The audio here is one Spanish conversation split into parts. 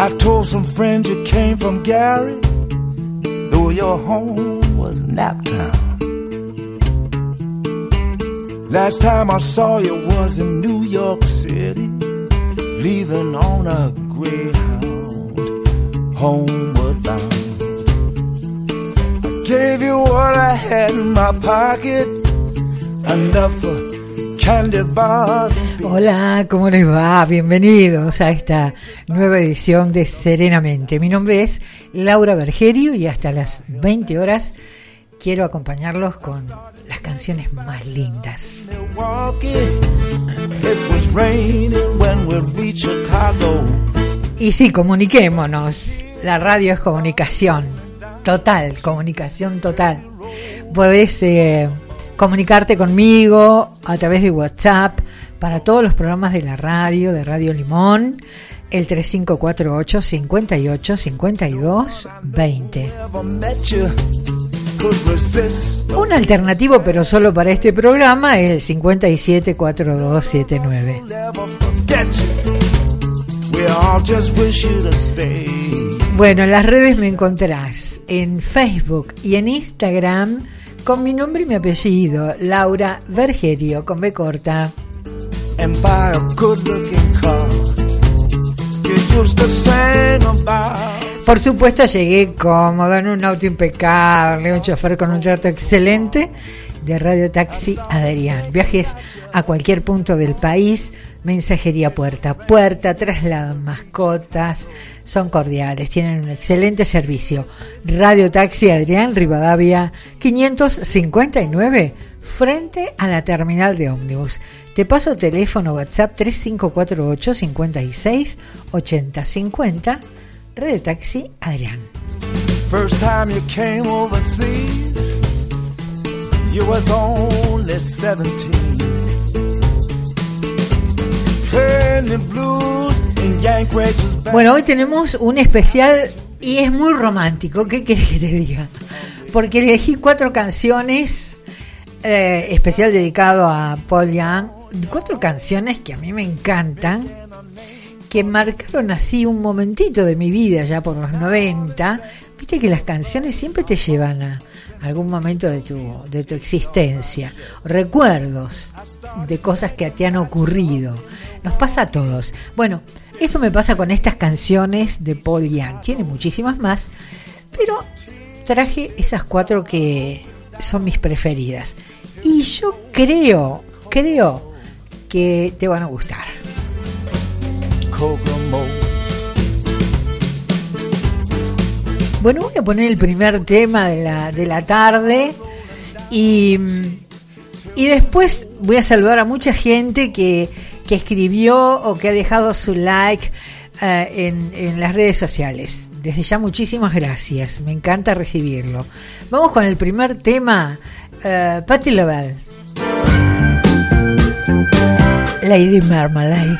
I told some friends you came from Gary, though your home was Naptown. Last time I saw you was in New York City, leaving on a Greyhound, homeward bound. I gave you what I had in my pocket, enough for. Hola, ¿cómo les va? Bienvenidos a esta nueva edición de Serenamente. Mi nombre es Laura Bergerio y hasta las 20 horas quiero acompañarlos con las canciones más lindas. Y sí, comuniquémonos. La radio es comunicación. Total, comunicación total. Podés eh, comunicarte conmigo a través de WhatsApp para todos los programas de la radio, de Radio Limón, el 3548 58 52 20. Un alternativo, pero solo para este programa, el 574279. Bueno, en las redes me encontrás en Facebook y en Instagram con mi nombre y mi apellido, Laura Vergerio, con B corta. Por supuesto llegué cómodo en un auto impecable, un chofer con un trato excelente de Radio Taxi Adrián. Viajes a cualquier punto del país, mensajería puerta a puerta, trasladan mascotas, son cordiales, tienen un excelente servicio. Radio Taxi Adrián Rivadavia 559 frente a la terminal de ómnibus. Te paso teléfono WhatsApp 3548 56 80 50 Radio Taxi Adrián. First time you came overseas, you was only 17. Bueno, hoy tenemos un especial y es muy romántico. ¿Qué quieres que te diga? Porque elegí cuatro canciones, eh, especial dedicado a Paul Young, cuatro canciones que a mí me encantan, que marcaron así un momentito de mi vida ya por los 90. Viste que las canciones siempre te llevan a algún momento de tu, de tu existencia, recuerdos de cosas que te han ocurrido. Nos pasa a todos. Bueno, eso me pasa con estas canciones de Paul Young. Tiene muchísimas más, pero traje esas cuatro que son mis preferidas. Y yo creo, creo que te van a gustar. Bueno, voy a poner el primer tema de la, de la tarde y, y después voy a saludar a mucha gente que, que escribió o que ha dejado su like eh, en, en las redes sociales. Desde ya muchísimas gracias, me encanta recibirlo. Vamos con el primer tema, uh, Patti. Lady Marmalade.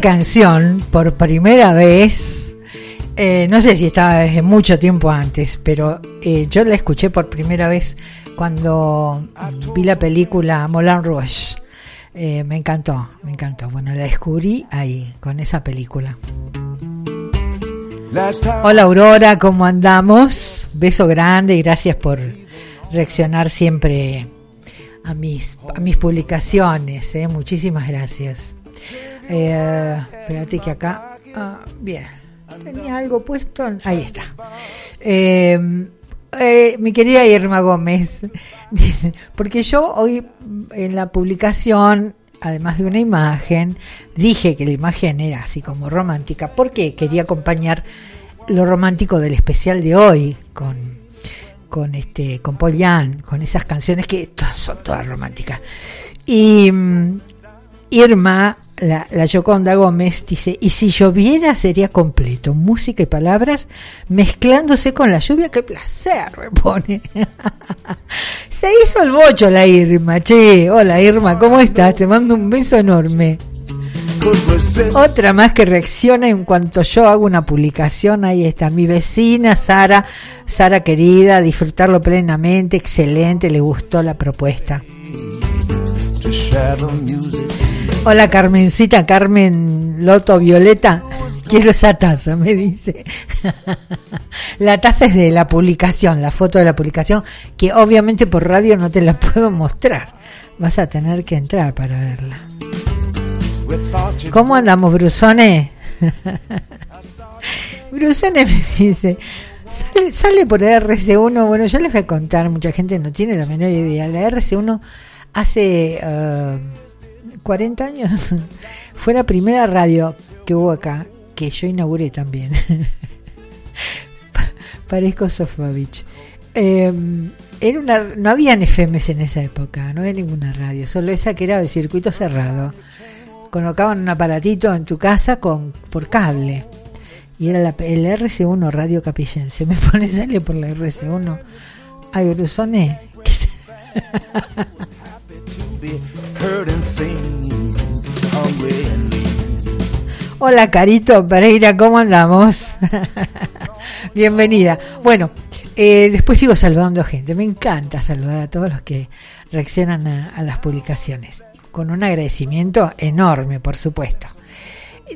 Canción por primera vez, eh, no sé si estaba desde mucho tiempo antes, pero eh, yo la escuché por primera vez cuando vi la película Moulin Rouge. Eh, me encantó, me encantó. Bueno, la descubrí ahí, con esa película. Hola Aurora, ¿cómo andamos? Beso grande y gracias por reaccionar siempre a mis, a mis publicaciones. ¿eh? Muchísimas gracias. Eh, espérate que acá. Ah, bien. Tenía algo puesto. Ahí está. Eh, eh, mi querida Irma Gómez. Dice, porque yo hoy en la publicación, además de una imagen, dije que la imagen era así como romántica, porque quería acompañar lo romántico del especial de hoy con con este con Paul Young, con esas canciones que son todas románticas. Y mm, Irma, la, Yoconda Gómez, dice, y si lloviera sería completo, música y palabras mezclándose con la lluvia, qué placer, me pone. Se hizo el bocho la Irma, che, hola Irma, ¿cómo estás? Te mando un beso enorme. Otra más que reacciona en cuanto yo hago una publicación, ahí está, mi vecina Sara, Sara querida, disfrutarlo plenamente, excelente, le gustó la propuesta. Hola Carmencita, Carmen Loto Violeta, quiero esa taza, me dice. la taza es de la publicación, la foto de la publicación, que obviamente por radio no te la puedo mostrar, vas a tener que entrar para verla. ¿Cómo andamos, Brusone? Brusone me dice, sale, por la RC1, bueno, ya les voy a contar, mucha gente no tiene la menor idea. La RC1 hace 40 uh, años fue la primera radio que hubo acá, que yo inauguré también. Parezco Sofovich. Em, era una, no habían FMs en esa época, no había ninguna radio, solo esa que era de circuito cerrado colocaban un aparatito en tu casa con por cable. Y era la, el RC1 Radio Capillense. Me pone sale por la RC1. Ay, Grusone. Hola, Carito Pereira, ¿cómo andamos? Bienvenida. Bueno, eh, después sigo saludando gente. Me encanta saludar a todos los que reaccionan a las publicaciones con un agradecimiento enorme, por supuesto.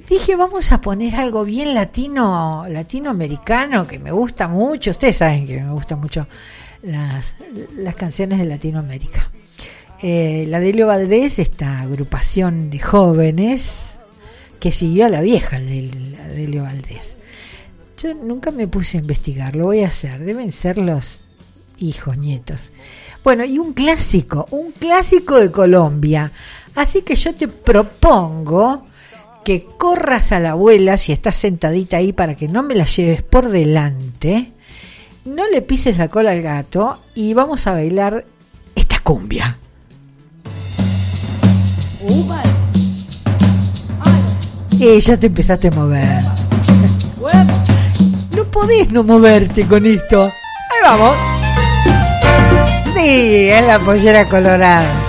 Dije, vamos a poner algo bien latino, latinoamericano, que me gusta mucho. Ustedes saben que me gustan mucho las, las canciones de Latinoamérica. Eh, la Delio Valdés, esta agrupación de jóvenes que siguió a la vieja de Delio Valdés. Yo nunca me puse a investigar, lo voy a hacer. Deben ser los hijos, nietos. Bueno, y un clásico, un clásico de Colombia. Así que yo te propongo que corras a la abuela si estás sentadita ahí para que no me la lleves por delante. No le pises la cola al gato y vamos a bailar esta cumbia. Y ya te empezaste a mover. No podés no moverte con esto. Ahí vamos. Sí, es la pollera colorada.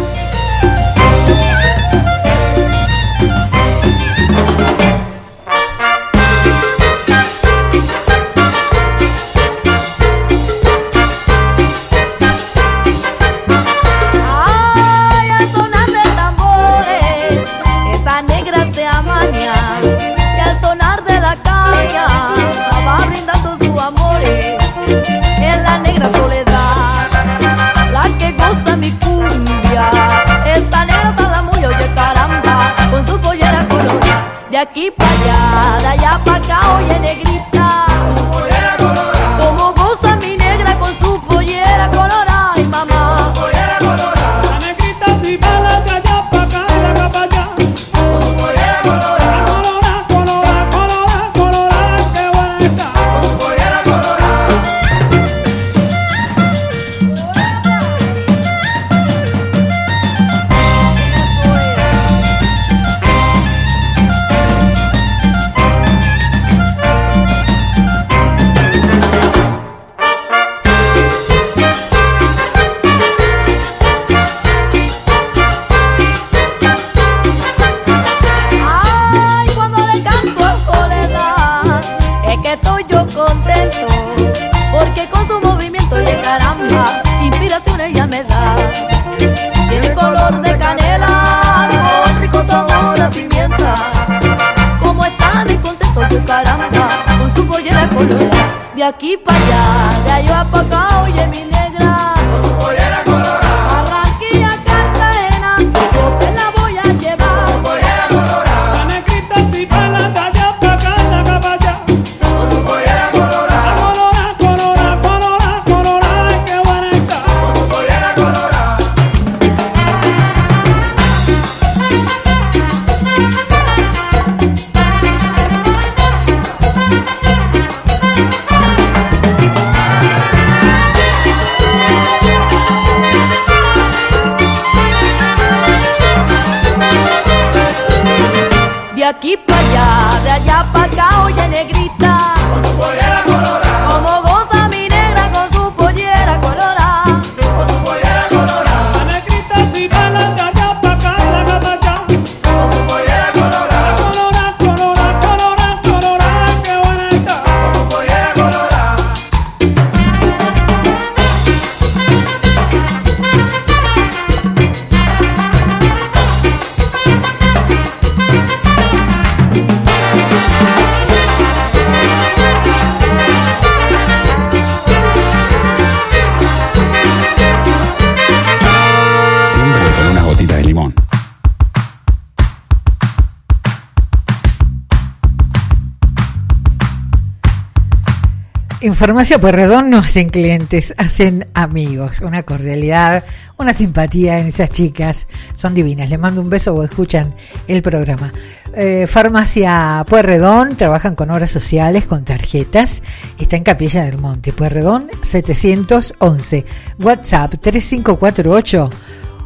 Farmacia Puerredón no hacen clientes, hacen amigos, una cordialidad, una simpatía en esas chicas, son divinas. Les mando un beso o escuchan el programa. Eh, Farmacia Puerredón, trabajan con obras sociales, con tarjetas, está en Capilla del Monte, Puerredón 711, WhatsApp 3548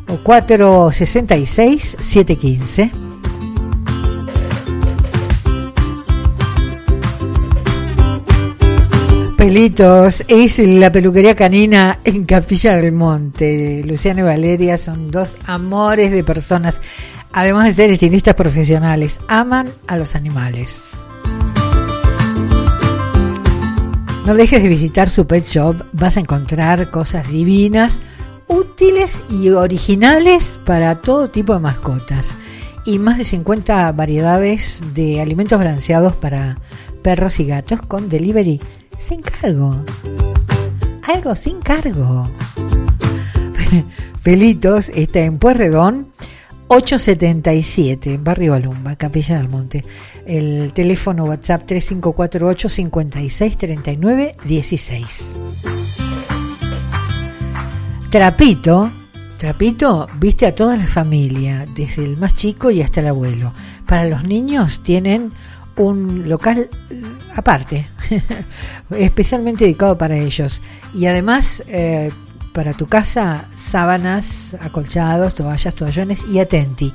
o 466 715. Es la peluquería canina en Capilla del Monte. Luciano y Valeria son dos amores de personas, además de ser estilistas profesionales, aman a los animales. No dejes de visitar su pet shop, vas a encontrar cosas divinas, útiles y originales para todo tipo de mascotas. Y más de 50 variedades de alimentos balanceados para perros y gatos con delivery sin cargo. Algo sin cargo. Felitos está en Puerredón 877, Barrio Balumba, Capilla del Monte. El teléfono WhatsApp 3548 5639 16. Trapito, Trapito viste a toda la familia, desde el más chico y hasta el abuelo. Para los niños tienen un local eh, aparte, especialmente dedicado para ellos. Y además, eh, para tu casa, sábanas, acolchados, toallas, toallones y atenti.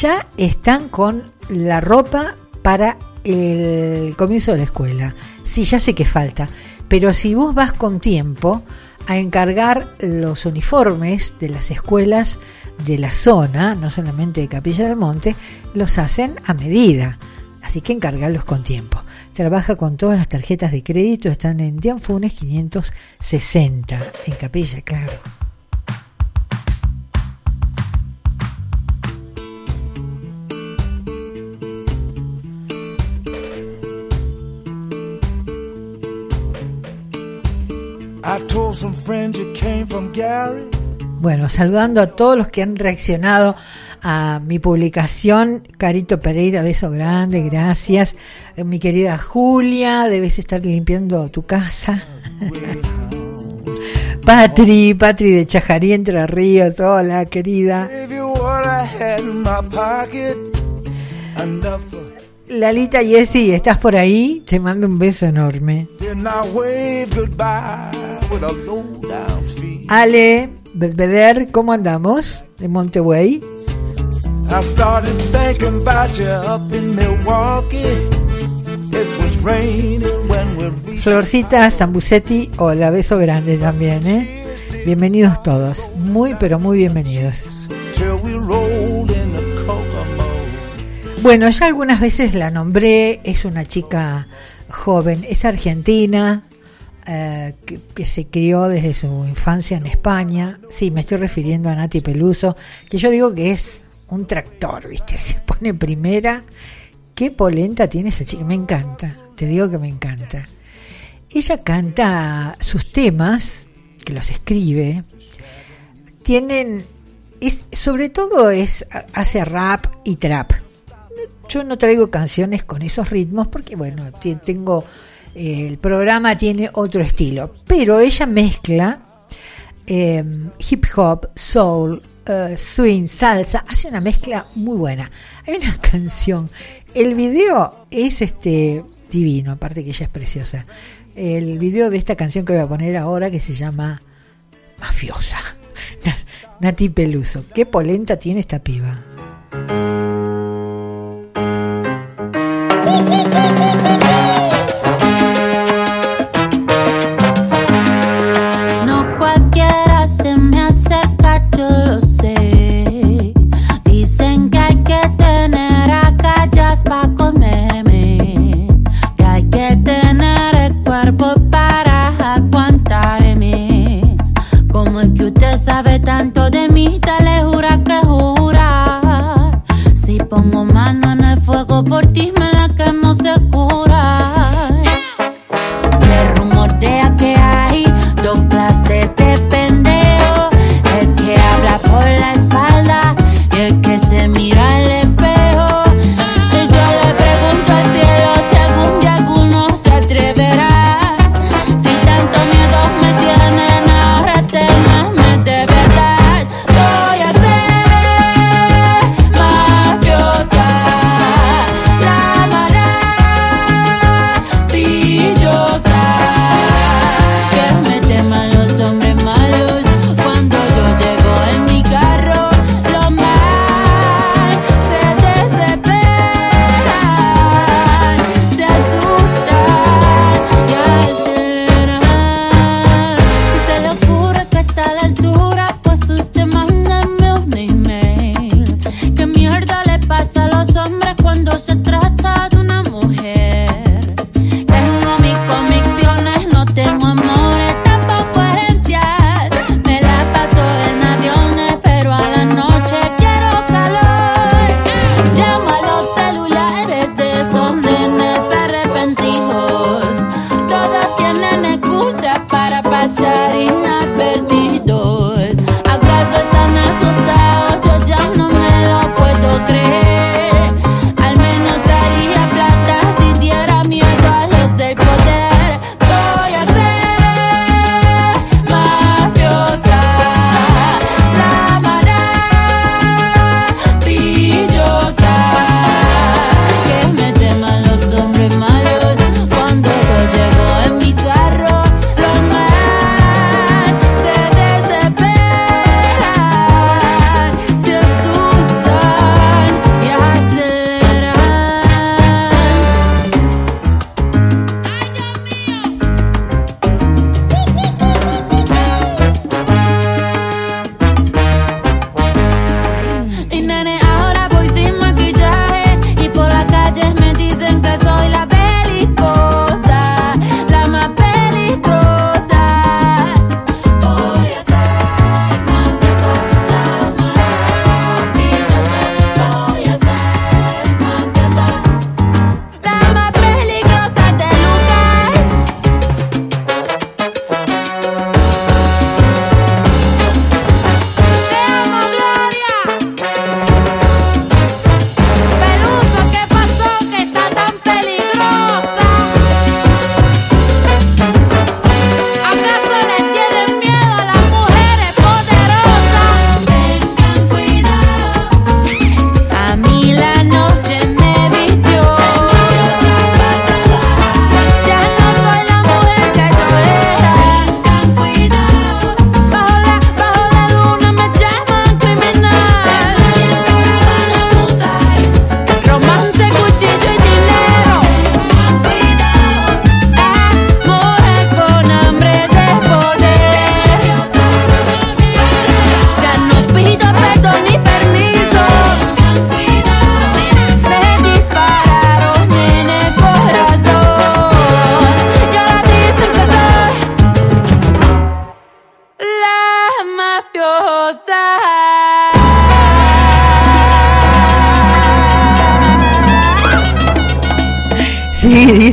Ya están con la ropa para el comienzo de la escuela. Sí, ya sé que falta. Pero si vos vas con tiempo a encargar los uniformes de las escuelas de la zona, no solamente de Capilla del Monte, los hacen a medida. Así que encargarlos con tiempo. Trabaja con todas las tarjetas de crédito, están en Dianfunes 560, en Capilla, claro. Bueno, saludando a todos los que han reaccionado a mi publicación. Carito Pereira, beso grande, gracias. Eh, Mi querida Julia, debes estar limpiando tu casa. Patri, Patri de Chajarí, Entre Ríos, hola querida. Lalita Yesi, ¿estás por ahí? Te mando un beso enorme. Ale, Belvedere, ¿cómo andamos? De Monterrey. I started thinking about you up in Milwaukee. It was raining when we reached Florcita Zambucetti, hola, beso grande también, ¿eh? Bienvenidos todos, muy pero muy bienvenidos. Bueno, ya algunas veces la nombré, es una chica joven, es argentina, eh, que, que se crió desde su infancia en España. Sí, me estoy refiriendo a Nati Peluso, que yo digo que es un tractor, ¿viste? Se pone primera. Qué polenta tiene esa chica, me encanta, te digo que me encanta. ella canta sus temas, que los escribe, tienen, es, sobre todo es, hace rap y trap. Yo no traigo canciones con esos ritmos porque, bueno, tengo, eh, el programa tiene otro estilo, pero ella mezcla eh, hip hop, soul, eh, swing, salsa, hace una mezcla muy buena. Hay una canción, el video es este divino, aparte que ella es preciosa. El video de esta canción que voy a poner ahora que se llama Mafiosa. Na- Nati Peluso, qué polenta tiene esta piba.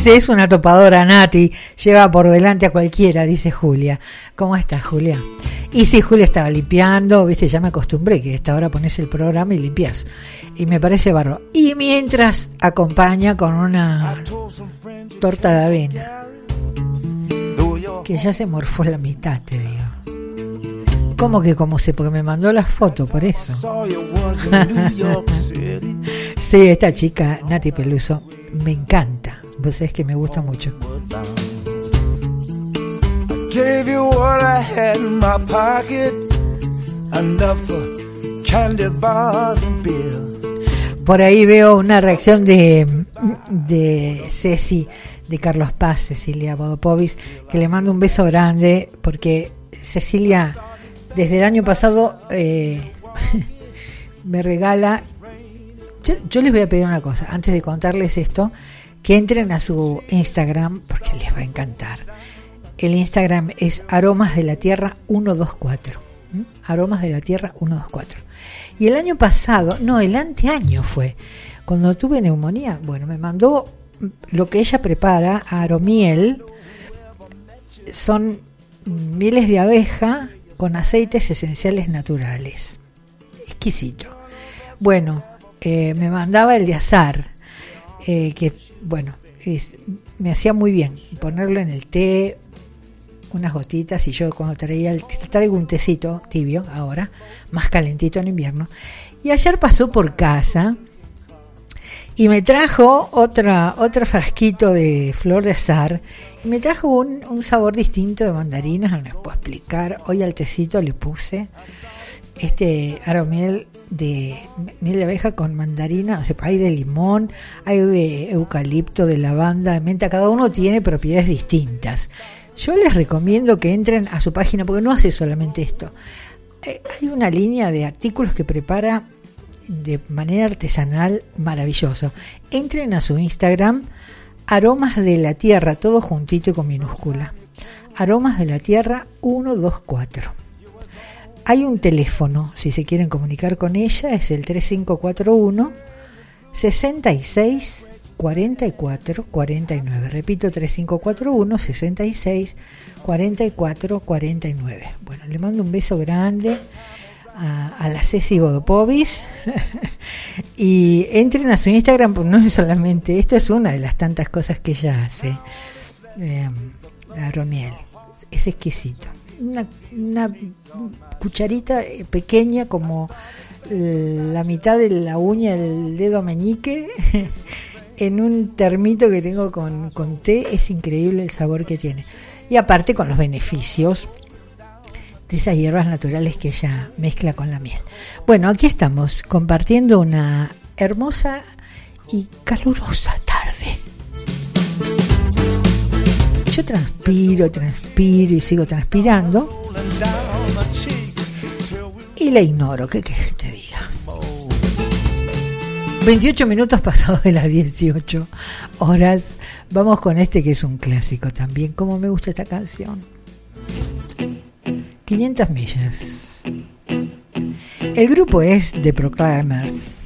Es una topadora Nati, lleva por delante a cualquiera, dice Julia. ¿Cómo estás, Julia? Y sí, Julia estaba limpiando, viste, ya me acostumbré que a esta hora pones el programa y limpias. Y me parece barro. Y mientras acompaña con una torta de avena, que ya se morfó la mitad, te digo. ¿Cómo que cómo sé? Porque me mandó las fotos, por eso. Sí, esta chica, Nati Peluso, me encanta. Vos sabés que me gusta mucho. Gave you what I had in my pocket, enough for candy bars and beer. Por ahí veo una reacción de, de Ceci, de Carlos Paz, Cecilia Bodopovis, que le mando un beso grande porque Cecilia desde el año pasado eh, me regala... Yo, yo les voy a pedir una cosa, antes de contarles esto, que entren a su Instagram porque les va a encantar. El Instagram es Aromas de la Tierra 124. ¿m? Aromas de la Tierra 124. Y el año pasado, no, el anteaño fue, cuando tuve neumonía, bueno, me mandó lo que ella prepara, aromiel, son mieles de abeja con aceites esenciales naturales. Exquisito. Bueno, eh, me mandaba el de azar, eh, que bueno, es- me hacía muy bien ponerlo en el té, unas gotitas y yo cuando traía el, traigo un tecito tibio ahora, más calentito en invierno. Y ayer pasó por casa y me trajo otra otro frasquito de flor de azar y me trajo un, sabor distinto de mandarinas, no les puedo explicar. Hoy al tecito le puse este aromiel de miel de abeja con mandarina, o sea, hay de limón, hay de eucalipto, de lavanda, de menta, cada uno tiene propiedades distintas. Yo les recomiendo que entren a su página porque no hace solamente esto. Eh, hay una línea de artículos que prepara de manera artesanal maravilloso. Entren a su Instagram, Aromas de la Tierra, todo juntito y con minúscula. Aromas de la Tierra 124. Hay un teléfono, si se quieren comunicar con ella, es el 3541 66 44 49. Repito, 3541 66 44 49. Bueno, le mando un beso grande a, a la Ceci Bodopovis y entren a su Instagram, porque no es solamente, esto es una de las tantas cosas que ella hace. Eh, aromiel, es exquisito. Una, una cucharita eh, pequeña como eh, la mitad de la uña del dedo meñique en un termito que tengo con, con té, es increíble el sabor que tiene. Y aparte con los beneficios de esas hierbas naturales que ella mezcla con la miel. Bueno, aquí estamos compartiendo una hermosa y calurosa tarde. Yo transpiro, transpiro y sigo transpirando y la ignoro. ¿Qué querés que te diga? 28 minutos pasados de las 18 horas. Vamos con este que es un clásico también. Como me gusta esta canción. 500 millas. El grupo es The Proclaimers.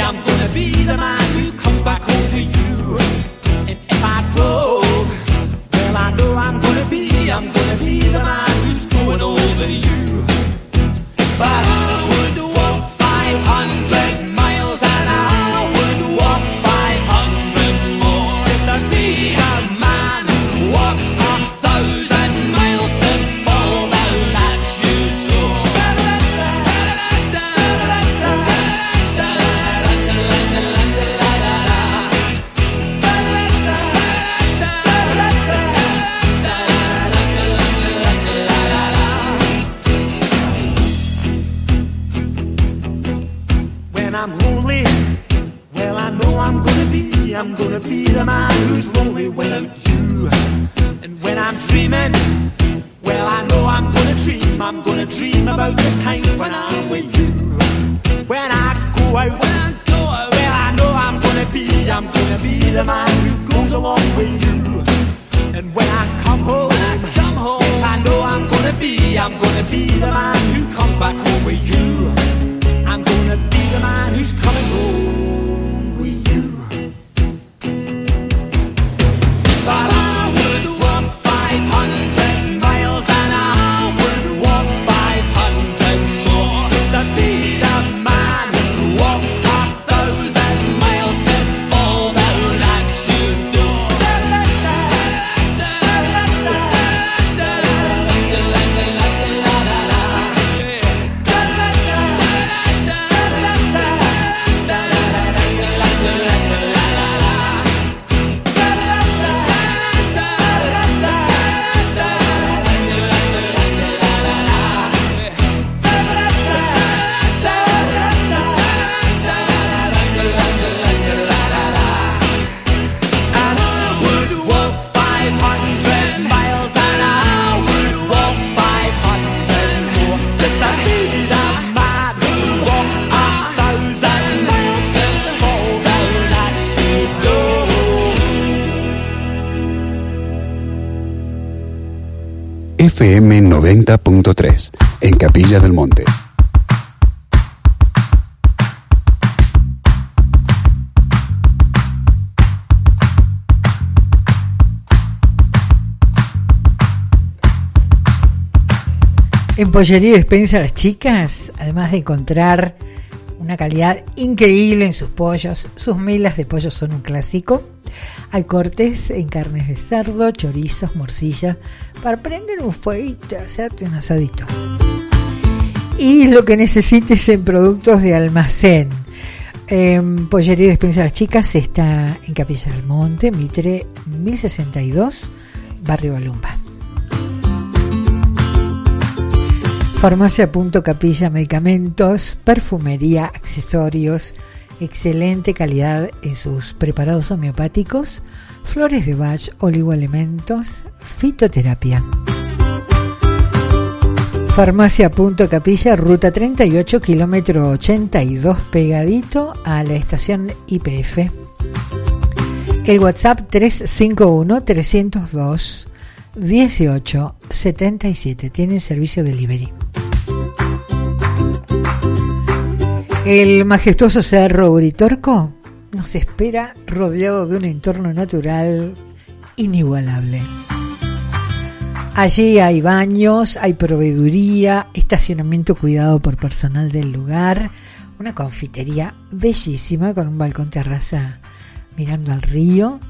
I'm gonna be the man who comes back home to you. And if I drove, well, I know I'm gonna be, I'm gonna be the man who's going over you. Dreaming, well, I know I'm gonna dream, I'm gonna dream about the time when I'm with you. When I go out, when I go out, well, I know I'm gonna be, I'm gonna be the man who goes along with you. And when I come home, when I come home, yes, I know I'm gonna be, I'm gonna be the man who comes back home with you. I'm gonna be the man who's coming home with you. But FM 90.3 en Capilla del Monte. En Pollería Despensa Las Chicas, además de encontrar una calidad increíble en sus pollos, sus milas de pollo son un clásico. Hay cortes en carnes de cerdo, chorizos, morcillas, para prender un fueguito, hacerte un asadito. Y lo que necesites en productos de almacén. En Pollería Despensa Las Chicas está en Capilla del Monte, Mitre 1062, Barrio Balumba. Farmacia Punto Capilla, medicamentos, perfumería, accesorios, excelente calidad en sus preparados homeopáticos, flores de Bach, oligoelementos, fitoterapia. Farmacia Punto Capilla, ruta 38, kilómetro 82, pegadito a la estación IPF. El WhatsApp 351 302 18 77 tiene servicio delivery. El majestuoso cerro Uritorco nos espera rodeado de un entorno natural inigualable. Allí hay baños, hay proveeduría, estacionamiento cuidado por personal del lugar, una confitería bellísima con un balcón terraza mirando al río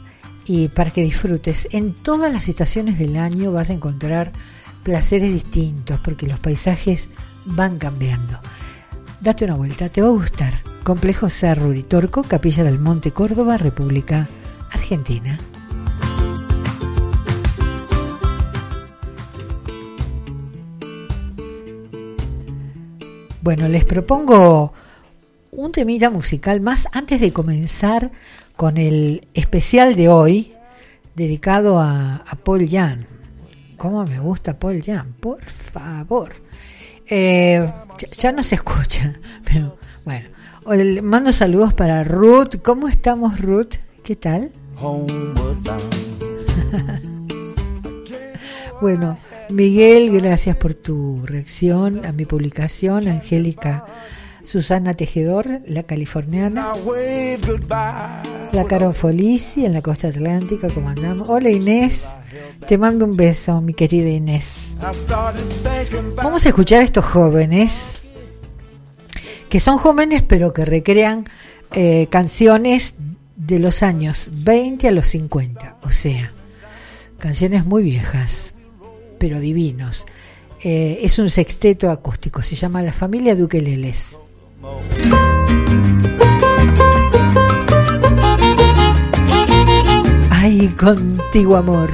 y para que disfrutes. En todas las estaciones del año vas a encontrar placeres distintos porque los paisajes van cambiando. Date una vuelta, te va a gustar. Complejo Cerro Uritorco, Capilla del Monte Córdoba, República Argentina. Bueno, les propongo un temita musical más antes de comenzar con el especial de hoy dedicado a, a Paul Young. ¿Cómo me gusta Paul Young? Por favor. Eh, ya, ya no se escucha, pero bueno. Mando saludos para Ruth. ¿Cómo estamos, Ruth? ¿Qué tal? Bueno, Miguel, gracias por tu reacción a mi publicación. Angélica Susana Tejedor, la californiana. La Caro Folisi en la costa atlántica, ¿cómo andamos? Hola Inés, te mando un beso, mi querida Inés. Vamos a escuchar a estos jóvenes, que son jóvenes pero que recrean eh, canciones de los años 20 a los 50, o sea, canciones muy viejas, pero divinos. Eh, es un sexteto acústico, se llama La Familia Duque Leles. Ay, contigo amor.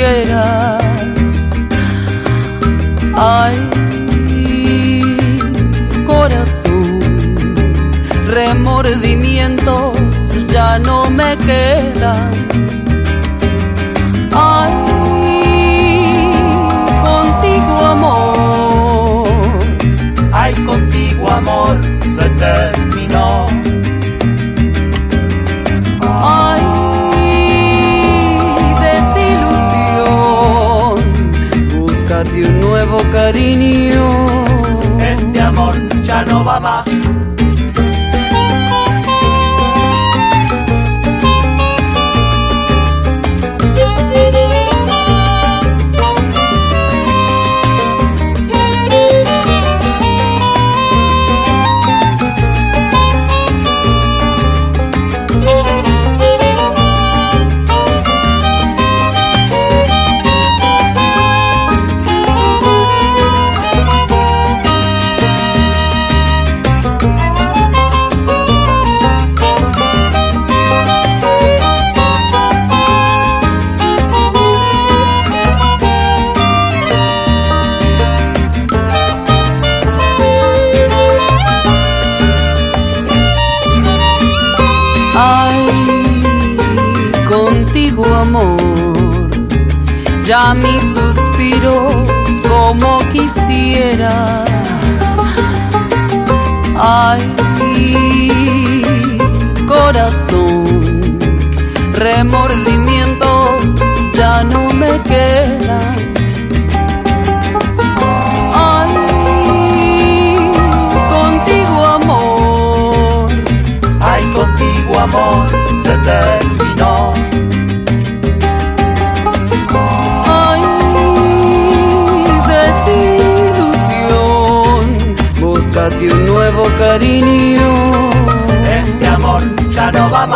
quisiera. Este amor ya no va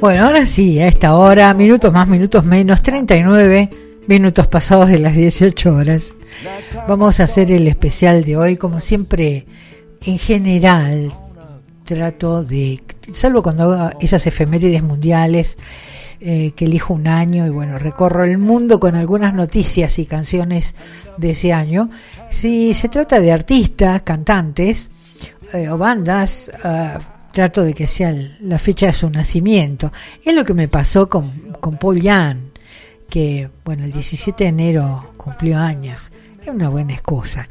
Bueno, ahora sí, a esta hora, minutos más, minutos menos, 39 minutos pasados de las 18 horas. Vamos a hacer el especial de hoy, como siempre, en general, trato de, salvo cuando hago esas efemérides mundiales, eh, que elijo un año y bueno, recorro el mundo con algunas noticias y canciones de ese año. Si se trata de artistas, cantantes eh, o bandas, ah, trato de que sea el- la fecha de su nacimiento. Es lo que me pasó con, con Paul Young, que bueno, el 17 de enero cumplió años. Es una buena excusa.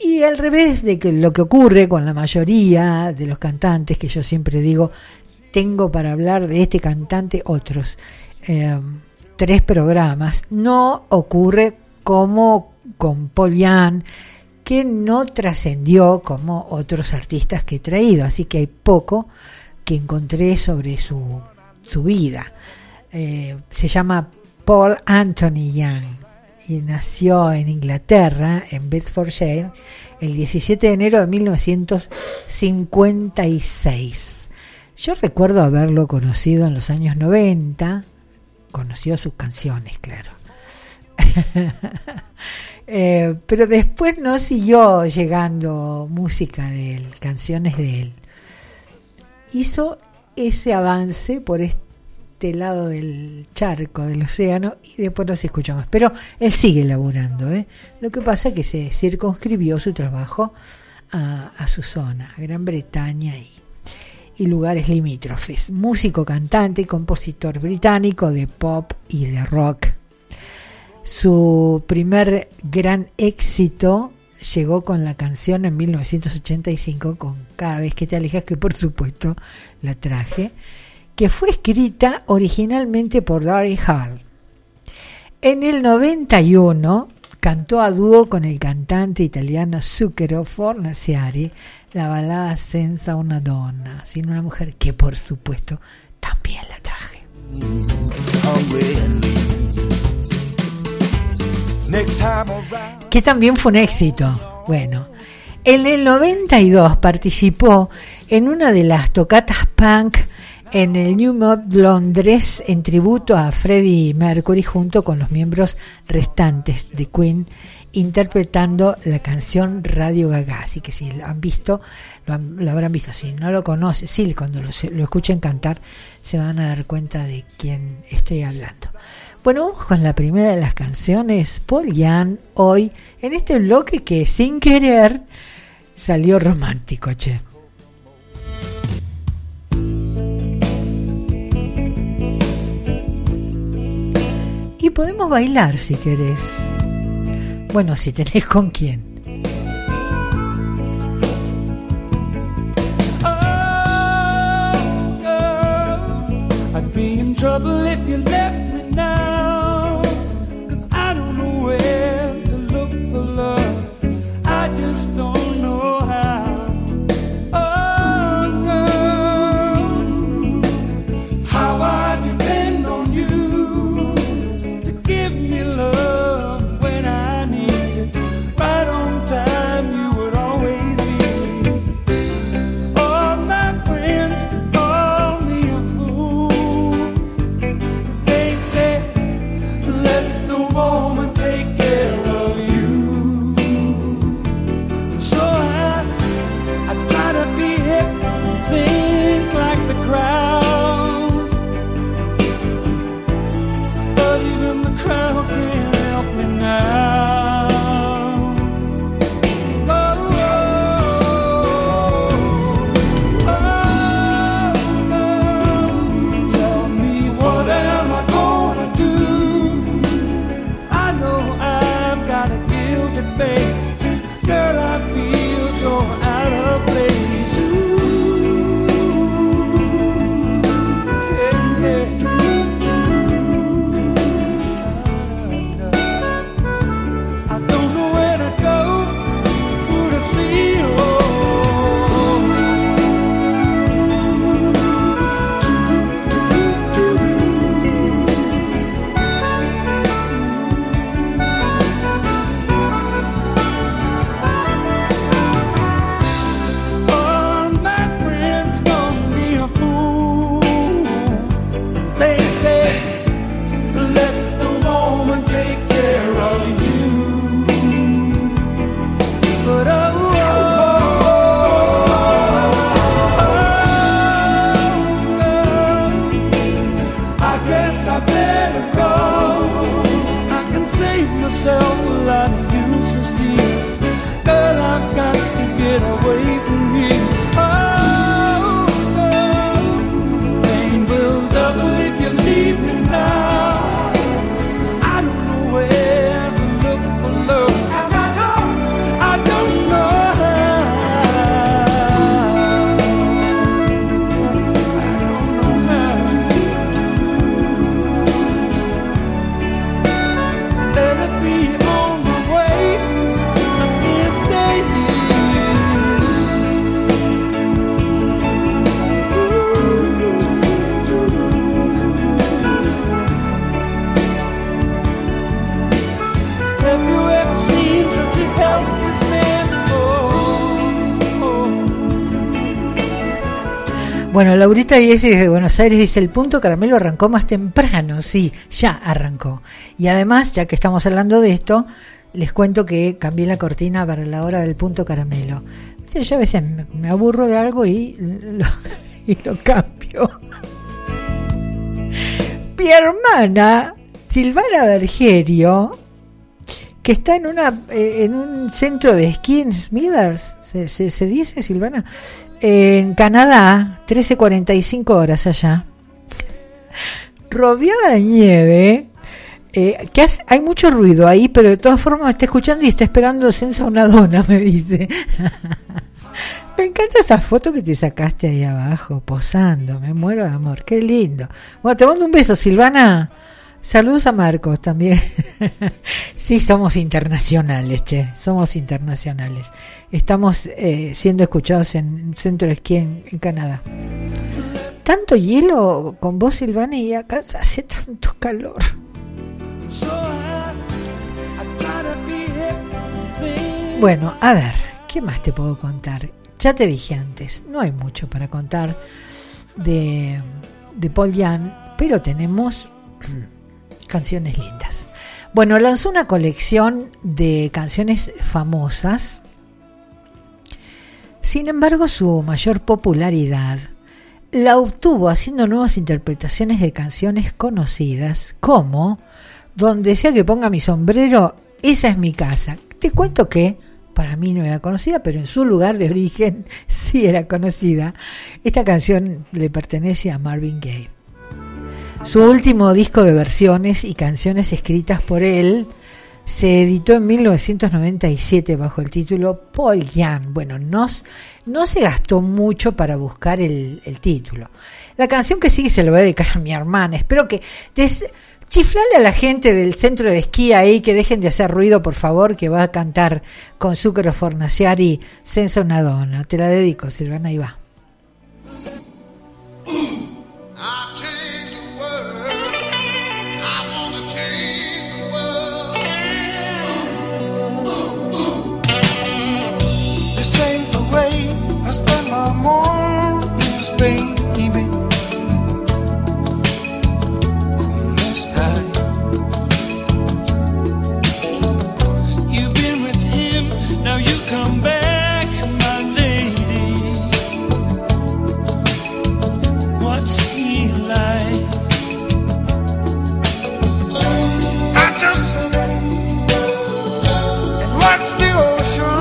Y, al revés de que lo que ocurre con la mayoría de los cantantes, que yo siempre digo, tengo para hablar de este cantante otros eh, tres programas, no ocurre como con Paul Young, que no trascendió como otros artistas que he traído, así que hay poco que encontré sobre su, su vida. Eh, se llama Paul Anthony Young y nació en Inglaterra, en Bedfordshire, el 17 de enero de 1956. Yo recuerdo haberlo conocido en los años 90, conoció sus canciones, claro. Eh, pero después no siguió llegando música de él, canciones de él. Hizo ese avance por este lado del charco del océano y después nos escuchamos. Pero él sigue laburando. ¿eh? Lo que pasa es que se circunscribió su trabajo a, a su zona, a Gran Bretaña y, y lugares limítrofes. Músico, cantante y compositor británico de pop y de rock. Su primer gran éxito llegó con la canción en 1985 con Cada vez que te alejas, que por supuesto la traje, que fue escrita originalmente por Larry Hall. En el 91 cantó a dúo con el cantante italiano Zucchero Fornaciari la balada Senza una donna, sin una mujer, que por supuesto también la traje. Que también fue un éxito. Bueno, en el 92 participó en una de las tocatas punk en el New Mod Londres en tributo a Freddie Mercury junto con los miembros restantes de Queen interpretando la canción Radio Gaga. Así que si han visto, lo, han- lo habrán visto. Si no lo conocen, sí, cuando lo, lo escuchen cantar se van a dar cuenta de quién estoy hablando. Bueno, vamos con la primera de las canciones, Paul Young, hoy, en este bloque que sin querer salió romántico, che. Y podemos bailar si querés. Bueno, si tenés con quién. Oh, I'd be in trouble if you left now. Bueno, Laurita Díez de Buenos Aires dice, el punto caramelo arrancó más temprano, sí, ya arrancó. Y además, ya que estamos hablando de esto, les cuento que cambié la cortina para la hora del punto caramelo. Yo a veces me, aburro de algo y lo, y lo cambio. Mi hermana, Silvana Bergerio, que está en una eh, en un centro de esquí en ¿se, se, se dice Silvana? En Canadá, 13.45 horas allá. Rodeada de nieve, eh, que hace- hay mucho ruido ahí, pero de todas formas está escuchando y está esperando Sensa una dona, me dice. me encanta esa foto que te sacaste ahí abajo, posando, me muero de amor, qué lindo. Bueno, te mando un beso, Silvana. Saludos a Marcos también. sí, somos internacionales, che, somos internacionales. Estamos eh, siendo escuchados en Centro de Esquí en, Canadá. Tanto hielo con vos, Silvana, y acá hace tanto calor. Bueno, a ver, ¿qué más te puedo contar? Ya te dije antes, no hay mucho para contar de, de Paul Young, pero tenemos canciones lindas. Bueno, lanzó una colección de canciones famosas. Sin embargo, su mayor popularidad la obtuvo haciendo nuevas interpretaciones de canciones conocidas, como Donde sea que ponga mi sombrero, esa es mi casa. Te cuento que para mí no era conocida, pero en su lugar de origen sí era conocida. Esta canción le pertenece a Marvin Gaye. Su último disco de versiones y canciones escritas por él se editó en 1997 bajo el título Paul Young. Bueno, no, no se gastó mucho para buscar el, título. La canción que sigue se lo voy a dedicar a mi hermana. Espero que des, chiflale a la gente del centro de esquí ahí que dejen de hacer ruido, por favor, que va a cantar con Zucchero Fornaciari Senza una donna. Te la dedico, Silvana, ahí va. the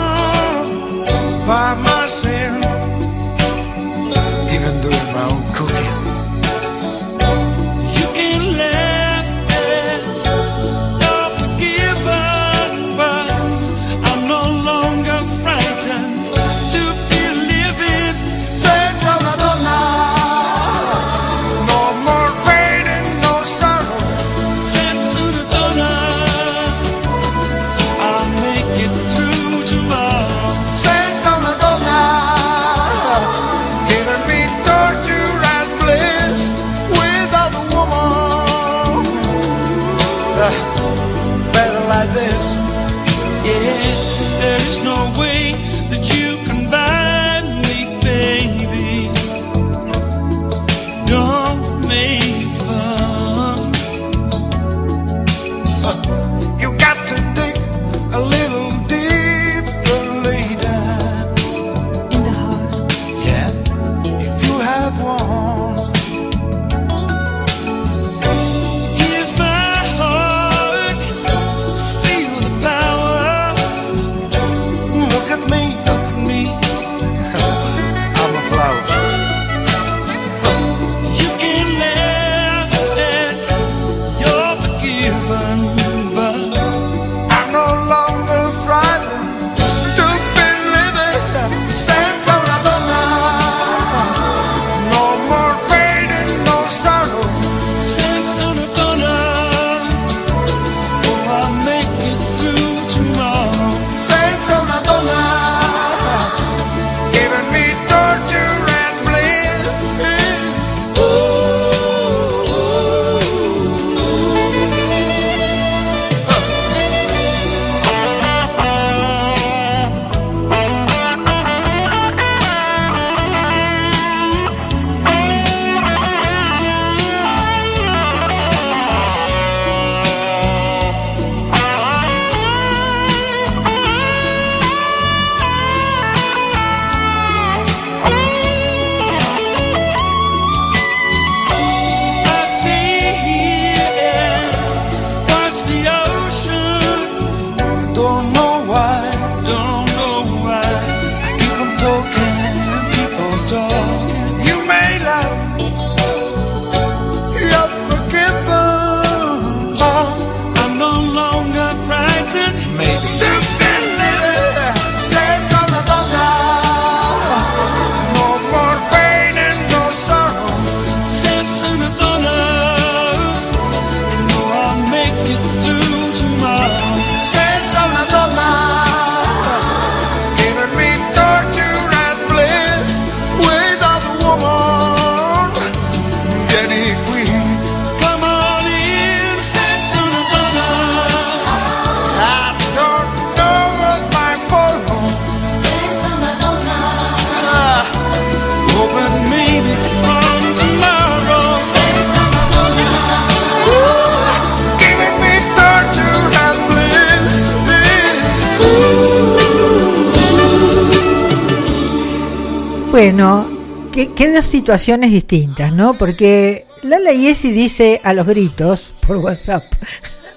situaciones distintas, ¿no? Porque Lala Yesi dice a los gritos por WhatsApp: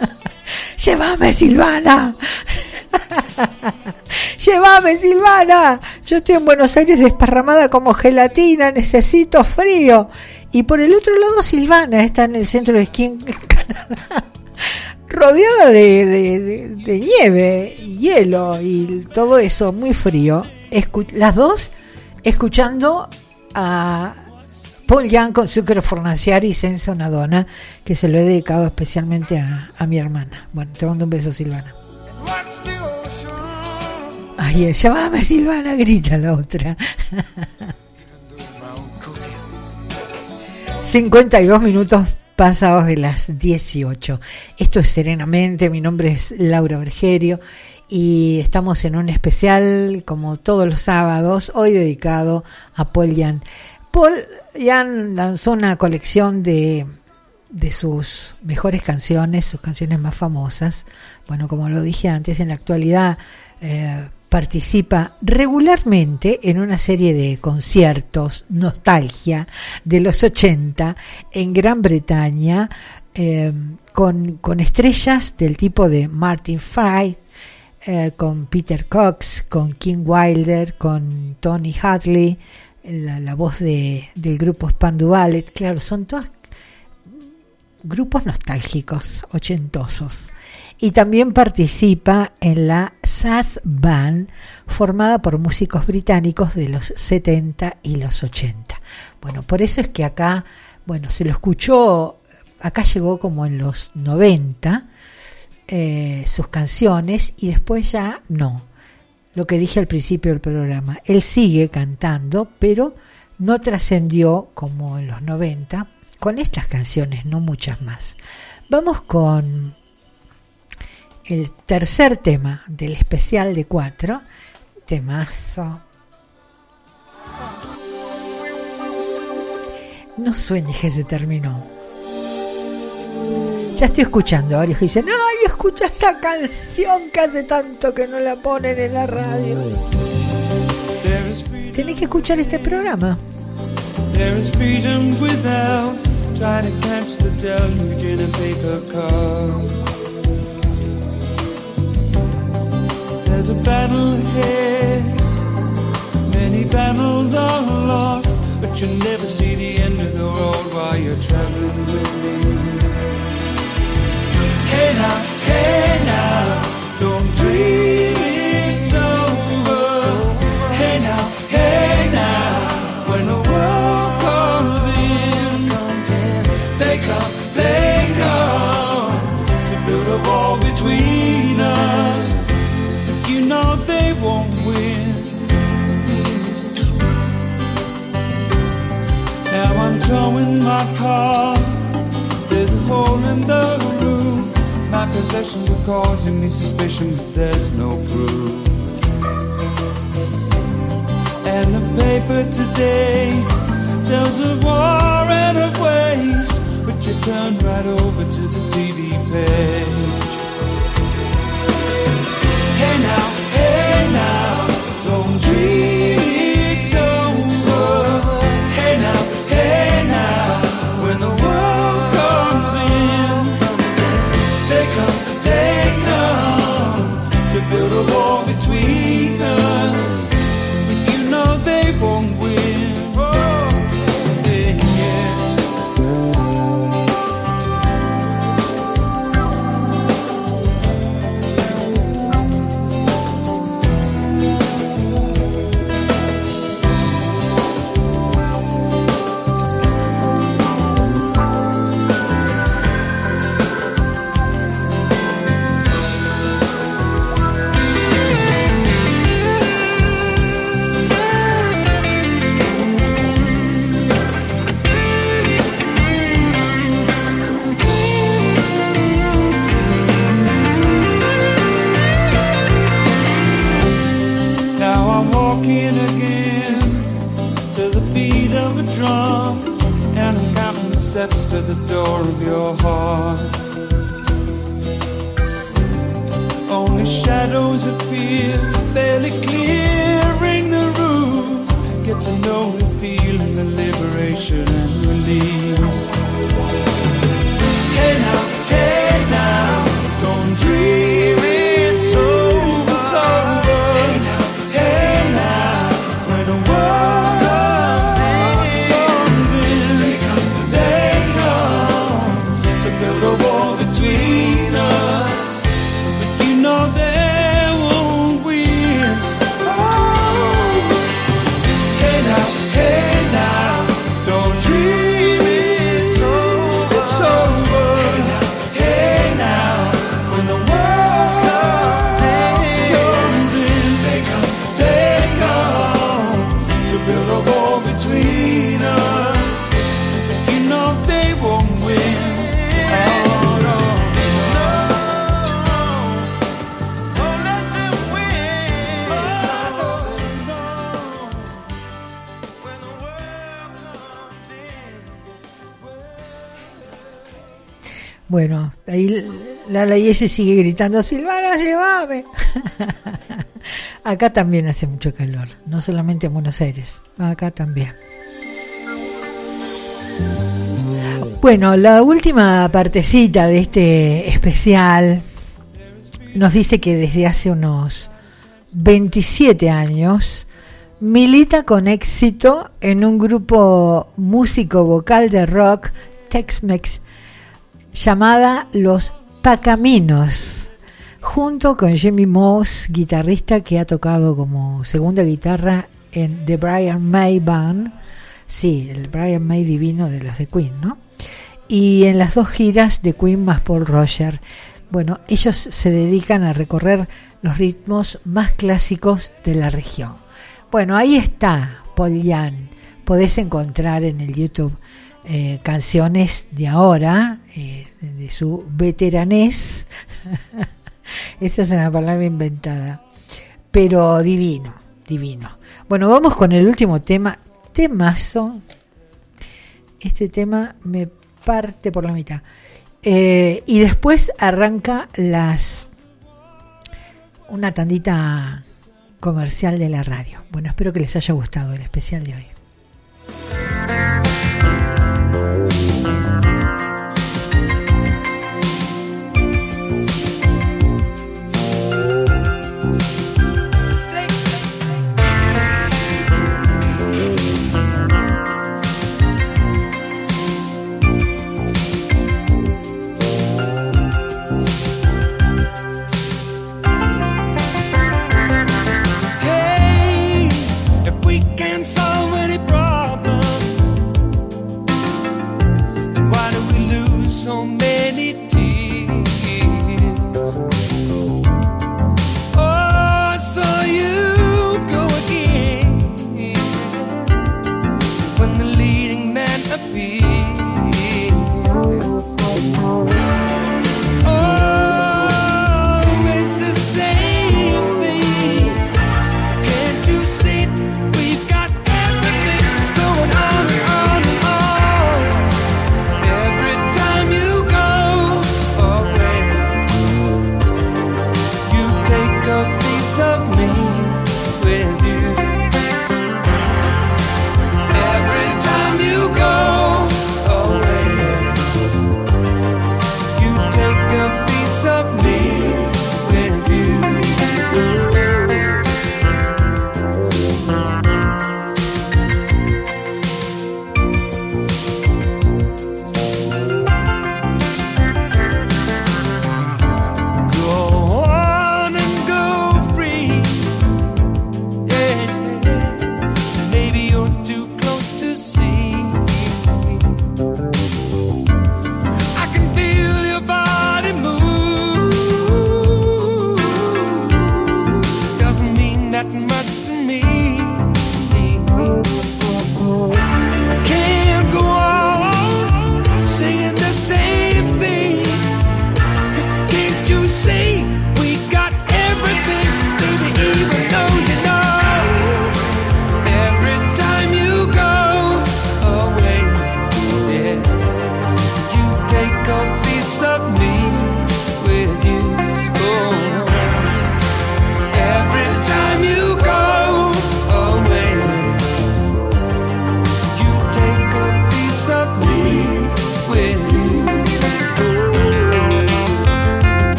¡Llévame, Silvana! ¡Llévame, Silvana! Yo estoy en Buenos Aires desparramada como gelatina, necesito frío. Y por el otro lado, Silvana está en el centro de esquí en Canadá, rodeada de, de- de- nieve, hielo y todo eso, muy frío. Las dos escuchando a Paul Young con Zucchero Fornaciari y Senza una donna, que se lo he dedicado especialmente a, a mi hermana. Bueno, te mando un beso, Silvana. Ay, eh, llámame Silvana, grita la otra. 52 minutos pasados de las 18. Esto es Serenamente, mi nombre es Laura Bergerio y estamos en un especial como todos los sábados, hoy dedicado a Paul Jan. Paul Jan lanzó una colección de, de sus mejores canciones, sus canciones más famosas. Bueno, como lo dije antes, en la actualidad eh, participa regularmente en una serie de conciertos nostalgia de los 80 en Gran Bretaña eh, con, con estrellas del tipo de Martin Fry, eh, con Peter Cox, con King Wilder, con Tony Hadley, la, voz de, del grupo Spandu Ballet. Claro, son todos grupos nostálgicos, ochentosos. Y también participa en la SAS Band, formada por músicos británicos de los 70 y los 80. Bueno, por eso es que acá, bueno, se lo escuchó, acá llegó como en los 90, eh, sus canciones y después ya no. Lo que dije al principio del programa, él sigue cantando, pero no trascendió como en los 90 con estas canciones, no muchas más. Vamos con el tercer tema del especial de cuatro, temazo. No sueñes que se terminó. Ya estoy escuchando a varios que dicen, ay, escucha esa canción que hace tanto que no la ponen en la radio. Tenés que escuchar este programa. There's a battle ahead, many battles are lost, but you never see the end of the road while you're traveling with me. Hey now, hey now, don't dream it's over. Hey now, hey now, when the world comes in, they come, they come to build a wall between us. You know they won't win. Now I'm towing my car. There's a hole in the. My possessions are causing me suspicion, but there's no proof. And the paper today tells of war and of waste, but you turn right over to the TV page. Hey now, hey now, don't dream ahí la ley sigue gritando, Silvana, llévame. acá también hace mucho calor, no solamente en Buenos Aires, acá también. Bueno, la última partecita de este especial nos dice que desde hace unos 27 años milita con éxito en un grupo músico vocal de rock Tex-Mex llamada Los Pacaminos, junto con Jimmy Moss, guitarrista que ha tocado como segunda guitarra en The Brian May Band, sí, el Brian May divino de los de Queen, ¿no? Y en las dos giras de Queen más Paul Roger. Bueno, ellos se dedican a recorrer los ritmos más clásicos de la región. Bueno, ahí está Paul Young. Podés encontrar en el YouTube eh, canciones de ahora, eh, de su veteranés. Esa es una palabra inventada. Pero divino, divino. Bueno, vamos con el último tema. Temazo. Este tema me parte por la mitad. Eh, y después arranca las una tandita comercial de la radio. Bueno, espero que les haya gustado el especial de hoy.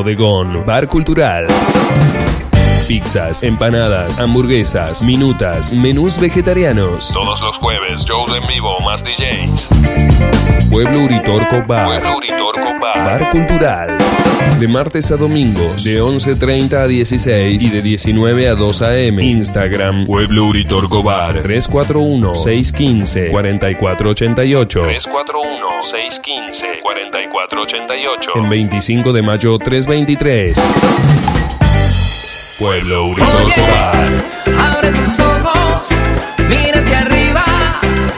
Bodegón. Bar Cultural. Pizzas, empanadas, hamburguesas, minutas, menús vegetarianos. Todos los jueves, shows en vivo más DJs. Pueblo Uritorco Bar. Pueblo Uritorco Bar. Bar Cultural. De martes a domingos, de 11.30 a 16 y de 19 a 2 a.m. Instagram, Pueblo Uritorco Bar. 341-615-4488. 341-615-4488. El 25 de mayo 323. Pueblo Bar. Abre tus ojos, mira hacia arriba,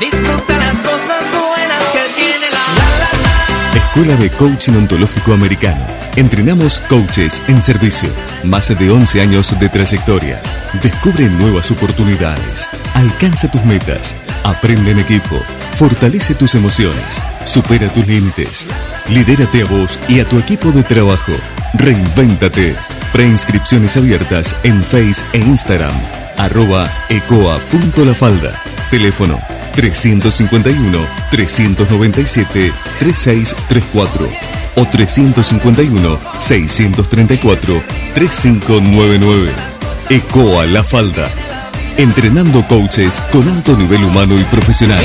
disfruta las cosas buenas que tiene la la la la. Escuela de Coaching Ontológico Americano. Entrenamos coaches en servicio. Más de 11 años de trayectoria. Descubre nuevas oportunidades. Alcanza tus metas. Aprende en equipo. Fortalece tus emociones. Supera tus límites. Lidérate a vos y a tu equipo de trabajo. Reinvéntate. Preinscripciones abiertas en Face e Instagram. Arroba ecoa.lafalda. Teléfono 351-397-3634 o 351-634-3599. ECOA La Falda. Entrenando coaches con alto nivel humano y profesional.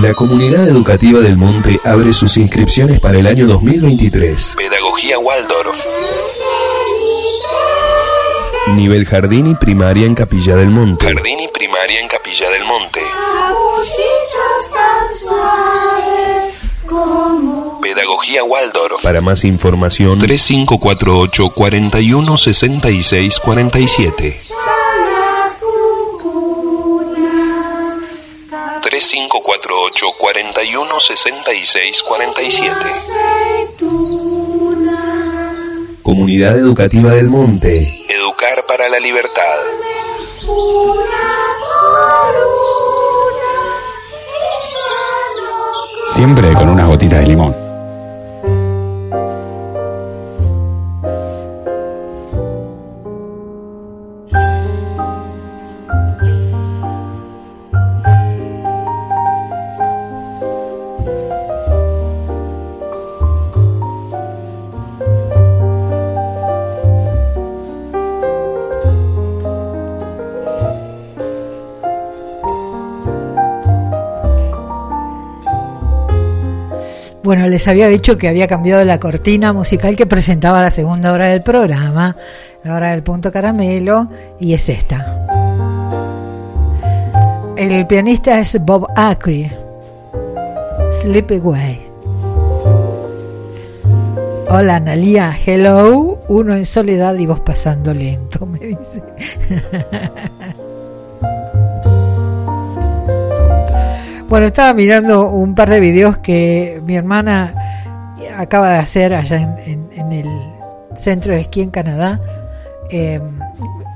La comunidad educativa del Monte abre sus inscripciones para el año 2023. Pedagogía Waldorf. Nivel jardín y primaria en Capilla del Monte. Jardín y primaria en Capilla del Monte. Pedagogía Waldorf. Para más información, 3548 41 66 47. 3548 41 66 47. Comunidad Educativa del Monte. Educar para la libertad. Siempre con unas gotitas de limón. Bueno, les había dicho que había cambiado la cortina musical que presentaba la segunda hora del programa, la hora del punto caramelo, y es esta. El pianista es Bob Acri. Sleep Away. Hola Analia, hello. Uno en soledad y vos pasando lento, me dice. Bueno, estaba mirando un par de videos que mi hermana acaba de hacer allá en, en- el centro de esquí en Canadá, eh,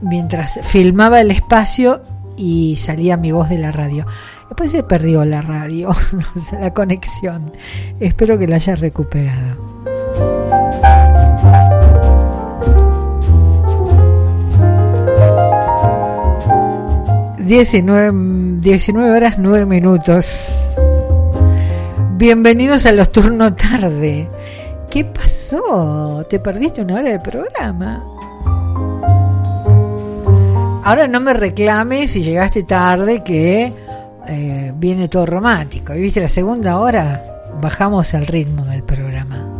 mientras filmaba el espacio y salía mi voz de la radio. Después se perdió la radio, la conexión. Espero que la haya recuperado. Diecinueve 19 horas 9 minutos. Bienvenidos a los turnos tarde. ¿Qué pasó? ¿Te perdiste una hora de programa? Ahora no me reclames si llegaste tarde que eh, viene todo romántico. Y viste la segunda hora, bajamos el ritmo del programa.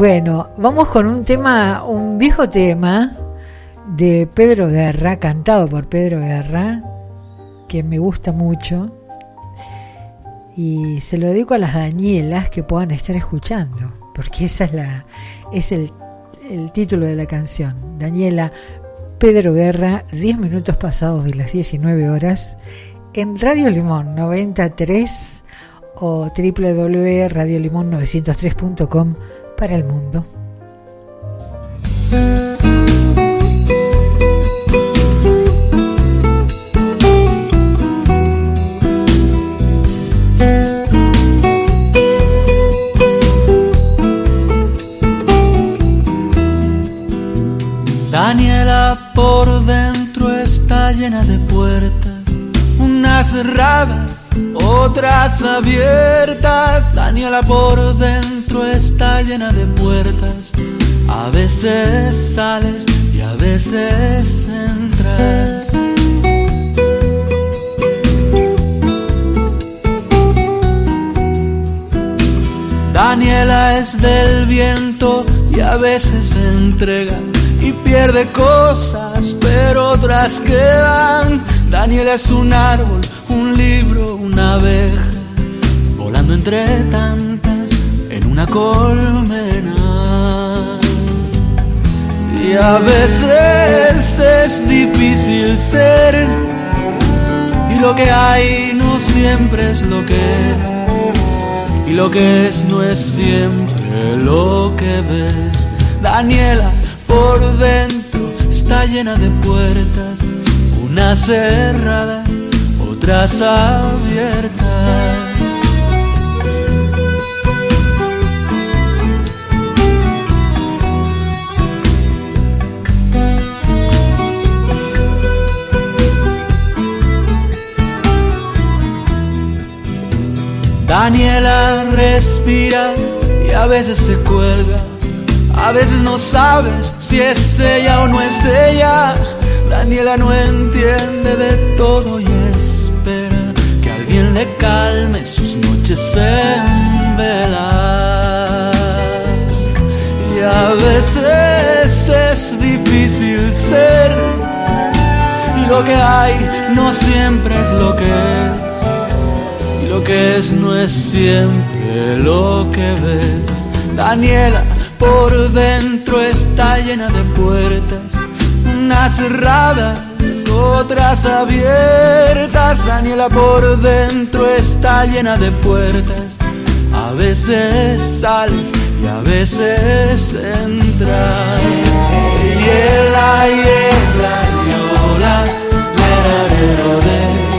Bueno, vamos con un tema, un viejo tema de Pedro Guerra, cantado por Pedro Guerra, que me gusta mucho. Y se lo dedico a las Danielas que puedan estar escuchando, porque esa es la es el, el título de la canción. Daniela Pedro Guerra, 10 minutos pasados de las 19 horas, en Radio Limón 93 o www.radiolimon903.com para el mundo. Daniela por dentro está llena de puertas, unas cerradas, otras abiertas. Daniela por dentro está llena de puertas, a veces sales y a veces entras. Daniela es del viento y a veces entrega y pierde cosas, pero otras quedan. Daniela es un árbol, un libro, una abeja, volando entre tantas en una colmena. Y a veces es difícil ser, y lo que hay no siempre es lo que era. Y lo que es no es siempre lo que ves. Daniela por dentro está llena de puertas, unas cerradas, otras abiertas. Daniela respira y a veces se cuelga. A veces no sabes si es ella o no es ella. Daniela no entiende de todo y espera que alguien le calme sus noches en vela. Y a veces es difícil ser. Y lo que hay no siempre es lo que es. Y lo que es no es siempre lo que ves. Daniela por dentro está llena de puertas, unas cerradas, otras abiertas. Daniela por dentro está llena de puertas. A veces sales y a veces entras. Y ella, y ella, yola, lerarero de ella.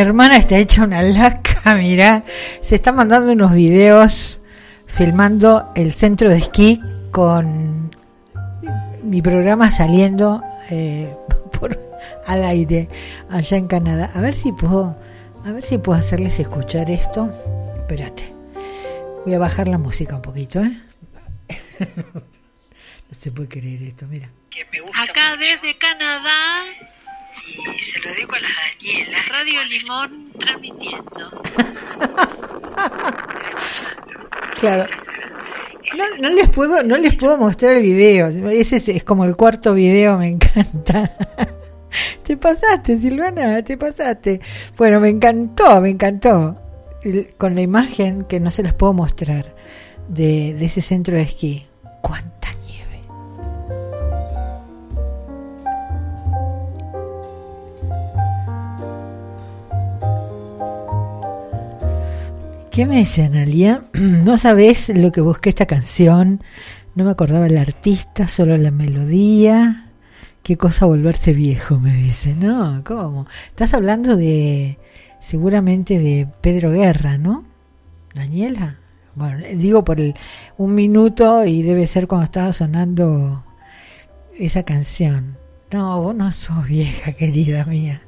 Hermana está hecha una laca, mirá. Se está mandando unos videos filmando el centro de esquí con mi programa saliendo eh, por, al aire allá en Canadá. A ver si puedo, a ver si puedo hacerles escuchar esto. Espérate. Voy a bajar la música un poquito, ¿eh? no se puede creer esto, mira. Acá desde Canadá y se lo dedico a las Danielas. Radio Limón transmitiendo. Claro. No, no les puedo, no les puedo mostrar el video. Ese es, es como el cuarto video, me encanta. Te pasaste, Silvana, te pasaste. Bueno, me encantó, me encantó. El- con la imagen que no se las puedo mostrar de, de ese centro de esquí. ¿Cuánta ¿Qué me dice Analia? No sabes lo que busqué esta canción. No me acordaba el artista, solo la melodía. Qué cosa volverse viejo, me dice. No, ¿cómo? Estás hablando de, seguramente de Pedro Guerra, ¿no? Daniela. Bueno, digo por el, un minuto y debe ser cuando estaba sonando esa canción. No, vos no sos vieja, querida mía.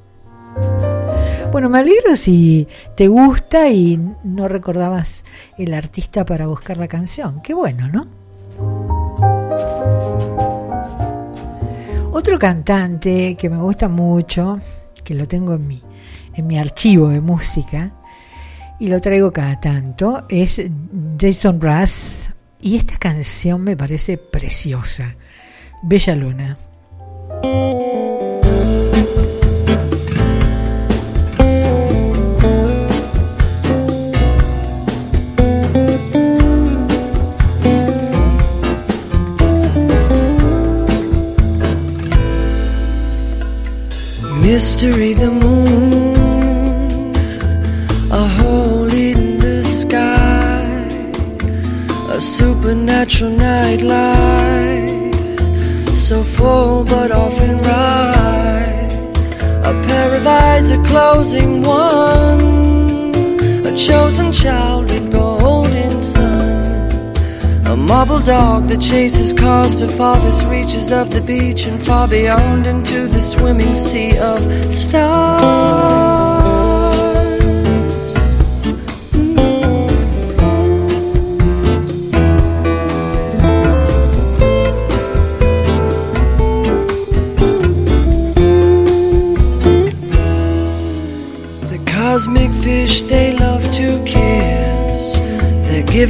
Bueno, me alegro si te gusta y no recordabas el artista para buscar la canción. Qué bueno, ¿no? Otro cantante que me gusta mucho, que lo tengo en mi, en mi archivo de música y lo traigo cada tanto, es Jason Brass. Y esta canción me parece preciosa. Bella Luna. Mystery the marble dog that chases cars to farthest reaches of the beach and far beyond into the swimming sea of stars.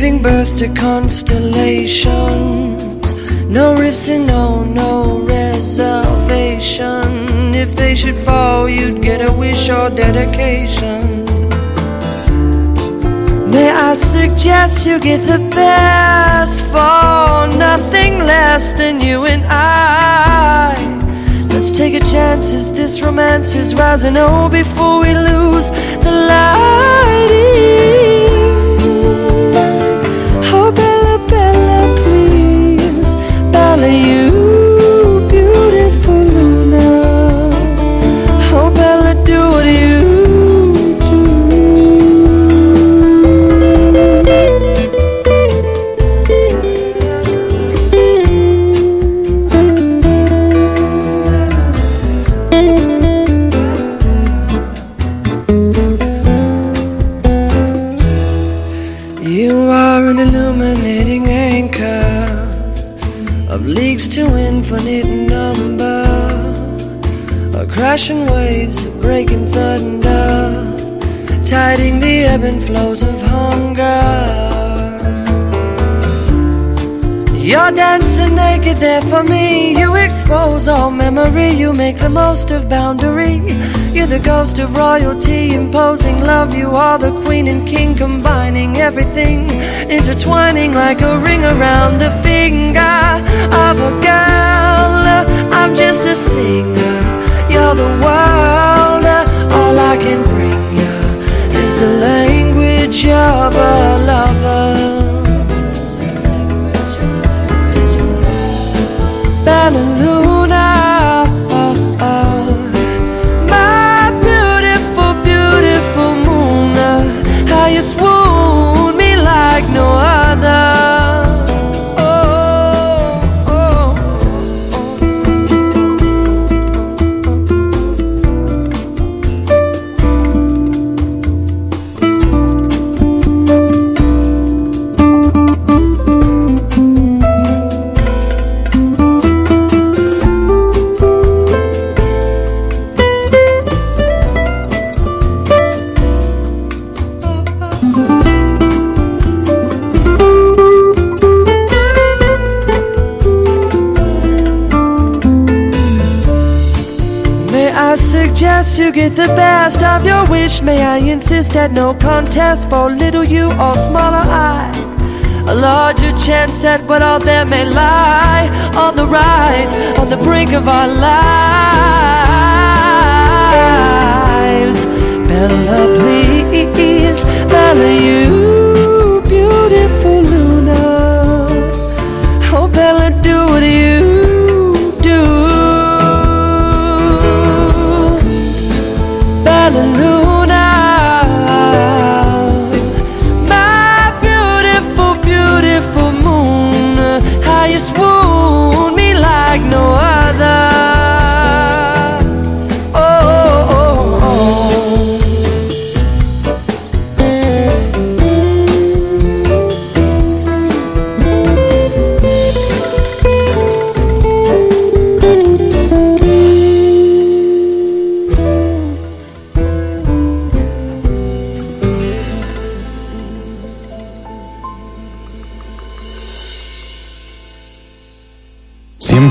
Giving birth to constellations. No rifts and no, no reservation. If they should fall, you'd get a wish or dedication. May I suggest you get the best for nothing less than you and I? Let's take a chance as this romance is rising. Oh, before we lose the lighting. Dancing naked there for me. You expose all memory. You make the most of boundary. You're the ghost of royalty, imposing love. You are the queen and king, combining everything, intertwining like a ring around the finger of a girl. I'm just a singer. You're the world. All I can bring you is the language of a lover. Bella Suggest you get the best of your wish? May I insist that no contest for little you or smaller I? A larger chance at what all there may lie on the rise, on the brink of our lives. Bella, please, Bella, you beautiful Luna. Oh, Bella, do what you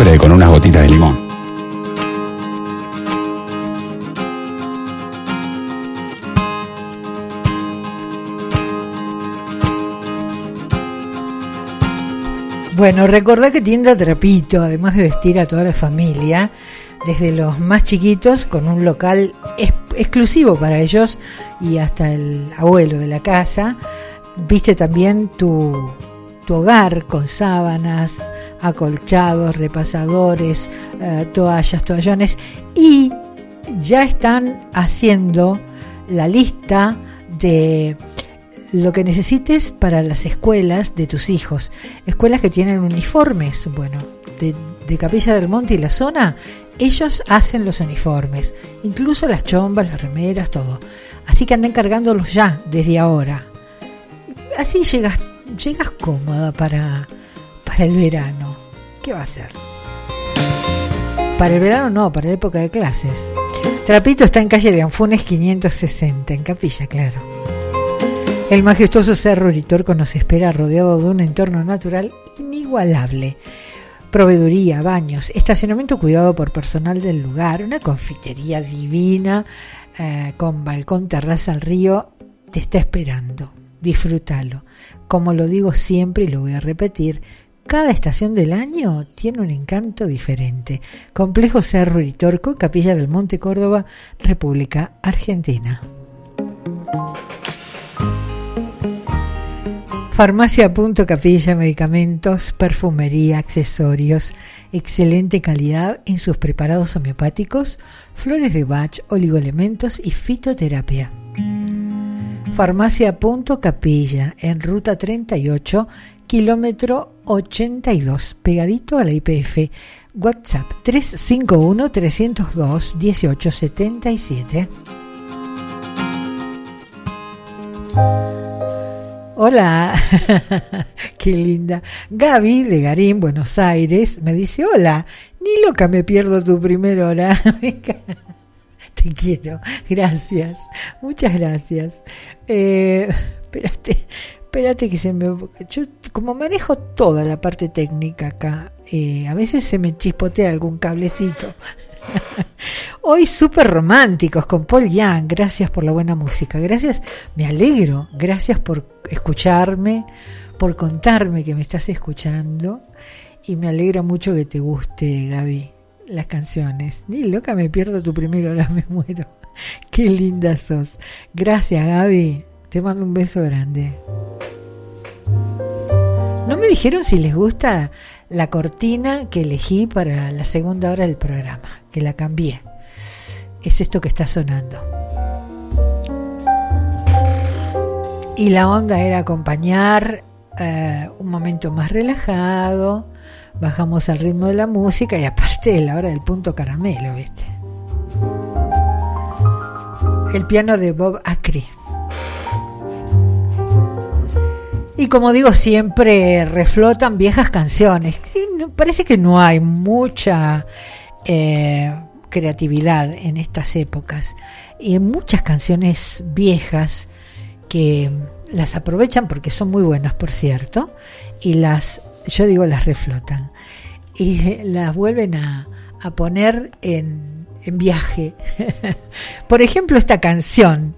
Con unas gotitas de limón. Bueno, recordá que tienda Trapito, además de vestir a toda la familia, desde los más chiquitos, con un local ex- exclusivo para ellos y hasta el abuelo de la casa, viste también tu, tu hogar con sábanas, acolchados, repasadores, eh, toallas, toallones y ya están haciendo la lista de lo que necesites para las escuelas de tus hijos. Escuelas que tienen uniformes, bueno, de, Capilla del Monte y la zona, ellos hacen los uniformes, incluso las chombas, las remeras, todo. Así que anden cargándolos ya, desde ahora. Así llegas, llegas cómoda para, para el verano. ¿Qué va a hacer? Para el verano no, para la época de clases. Trapito está en calle de Anfunes 560, en Capilla, claro. El majestuoso Cerro Uritorco nos espera rodeado de un entorno natural inigualable. Proveeduría, baños, estacionamiento cuidado por personal del lugar, una confitería divina eh, con balcón, terraza al río, te está esperando. disfrútalo. Como lo digo siempre y lo voy a repetir, cada estación del año tiene un encanto diferente. Complejo Cerro Iritorco, Capilla del Monte Córdoba, República Argentina. Farmacia Punto Capilla, medicamentos, perfumería, accesorios, excelente calidad en sus preparados homeopáticos, flores de Bach, oligoelementos y fitoterapia. Farmacia Punto Capilla, en ruta 38, kilómetro 82, pegadito a la IPF. WhatsApp 351-302-1877. Hola, qué linda. Gaby de Garín, Buenos Aires, me dice, hola, ni loca me pierdo tu primera hora. Te quiero, gracias, muchas gracias. Eh, espérate, espérate que se me... Yo como manejo toda la parte técnica acá, eh, a veces se me chispotea algún cablecito. Hoy súper románticos con Paul Young. Gracias por la buena música. Gracias, me alegro. Gracias por escucharme, por contarme que me estás escuchando. Y me alegra mucho que te guste, Gaby, las canciones. Ni loca me pierdo tu primero, ahora me muero. Qué linda sos. Gracias, Gaby. Te mando un beso grande. No me dijeron si les gusta la cortina que elegí para la segunda hora del programa, que la cambié. Es esto que está sonando. Y la onda era acompañar eh, un momento más relajado, bajamos al ritmo de la música y aparte de la hora del punto caramelo, ¿viste? El piano de Bob Acri. Y como digo siempre, reflotan viejas canciones. Parece que no hay mucha eh, creatividad en estas épocas. Y en muchas canciones viejas que las aprovechan porque son muy buenas, por cierto, y las, yo digo, las reflotan. Y las vuelven a, a poner en, en viaje. por ejemplo, esta canción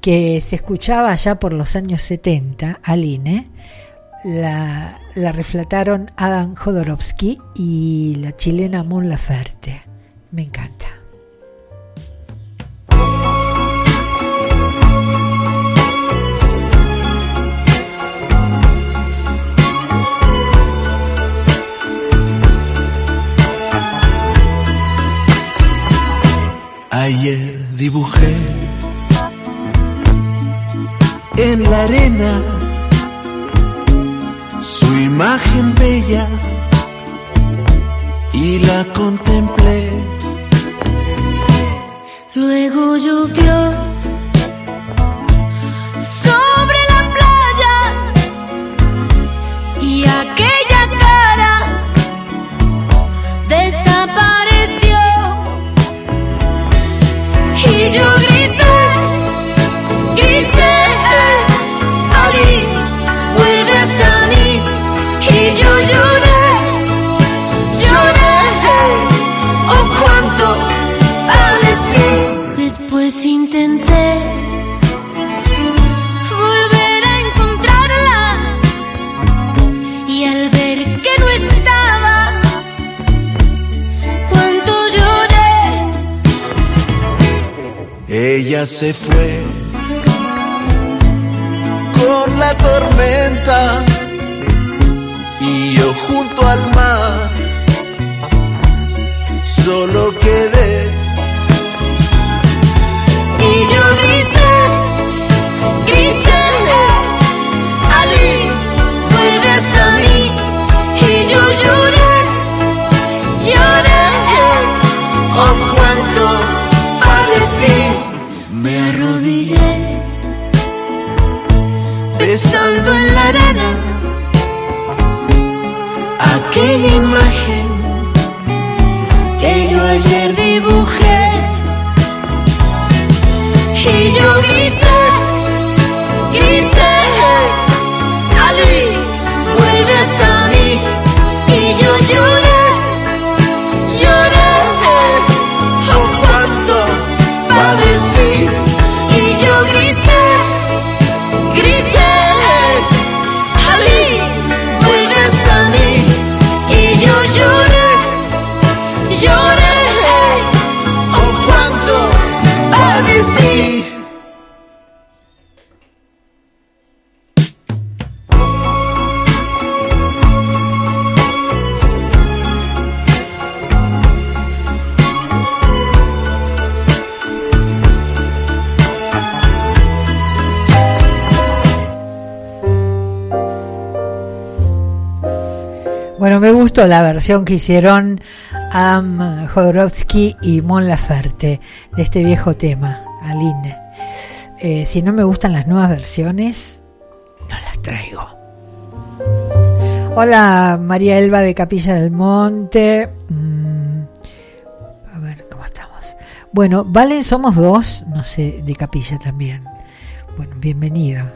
que se escuchaba allá por los años 70, Aline, la, la reflataron Adam Jodorowsky y la chilena Mon Laferte. Me encanta. Ayer dibujé en la arena su imagen bella y la contemplé. Luego llovió Se fue con la tormenta y yo junto al mar solo quedé. Y yo grité, imagen que yo ayer dibujé. La versión que hicieron Adam Jodorowsky y Mon Laferte de este viejo tema, Aline. Eh, si no me gustan las nuevas versiones, no las traigo. Hola María Elba de Capilla del Monte. Mm, a ver cómo estamos. Bueno, Valen somos dos, no sé, de Capilla también. Bueno, bienvenida.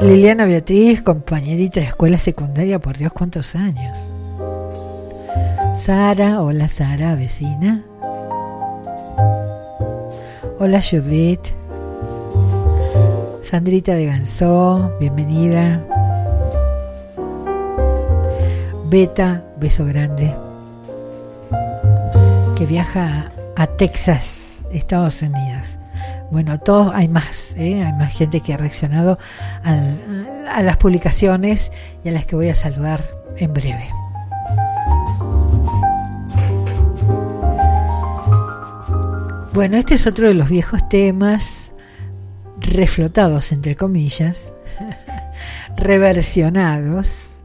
Liliana Beatriz, compañerita de escuela secundaria, por Dios, ¿cuántos años? Sara, hola Sara, vecina. Hola Judith. Sandrita de Gansó, bienvenida. Beta, beso grande. Que viaja a Texas, Estados Unidos. Bueno, todos hay más, ¿eh? hay más gente que ha reaccionado a las publicaciones y a las que voy a saludar en breve. Bueno, este es otro de los viejos temas reflotados, entre comillas, reversionados.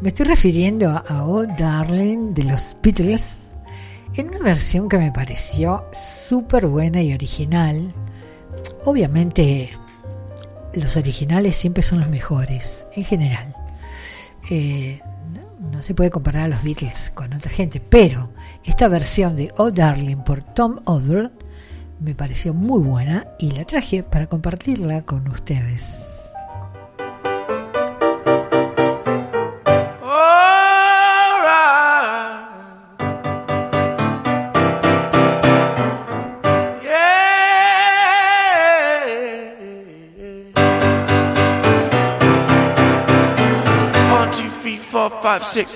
Me estoy refiriendo a Oh Darling de los Beatles en una versión que me pareció súper buena y original. Obviamente los originales siempre son los mejores, en general. Eh, no, se puede comparar a los Beatles con otra gente, pero esta versión de Oh Darling por Tom Odell me pareció muy buena y la traje para compartirla con ustedes. Four, five, six.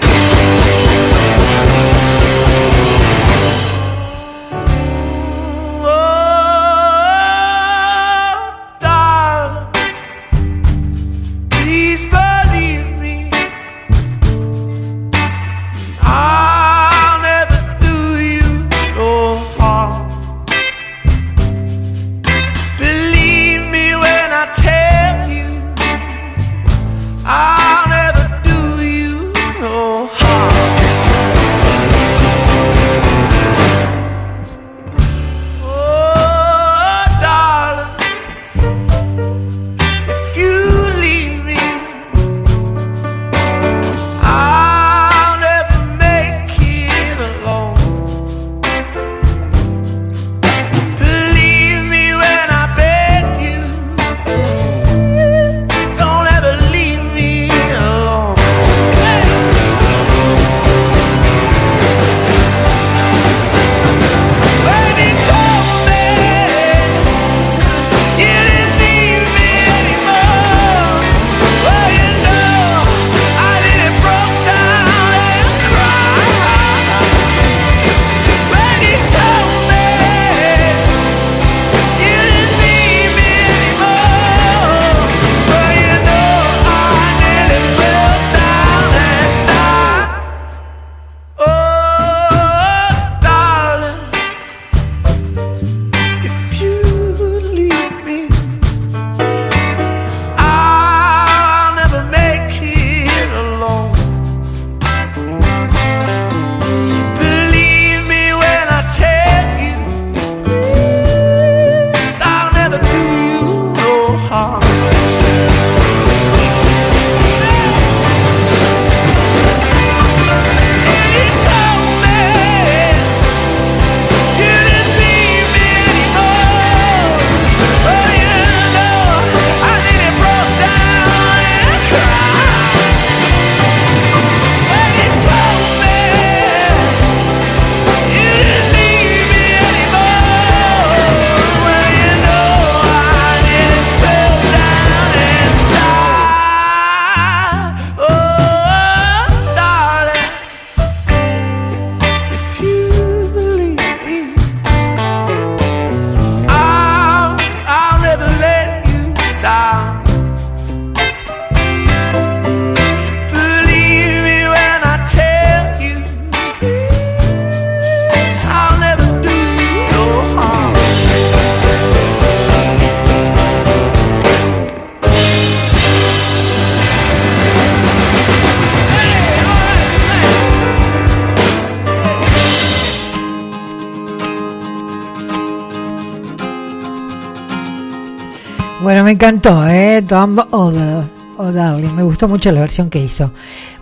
Encantó, ¿eh? Tom O'Donnell. O'Darling. Me gustó mucho la versión que hizo.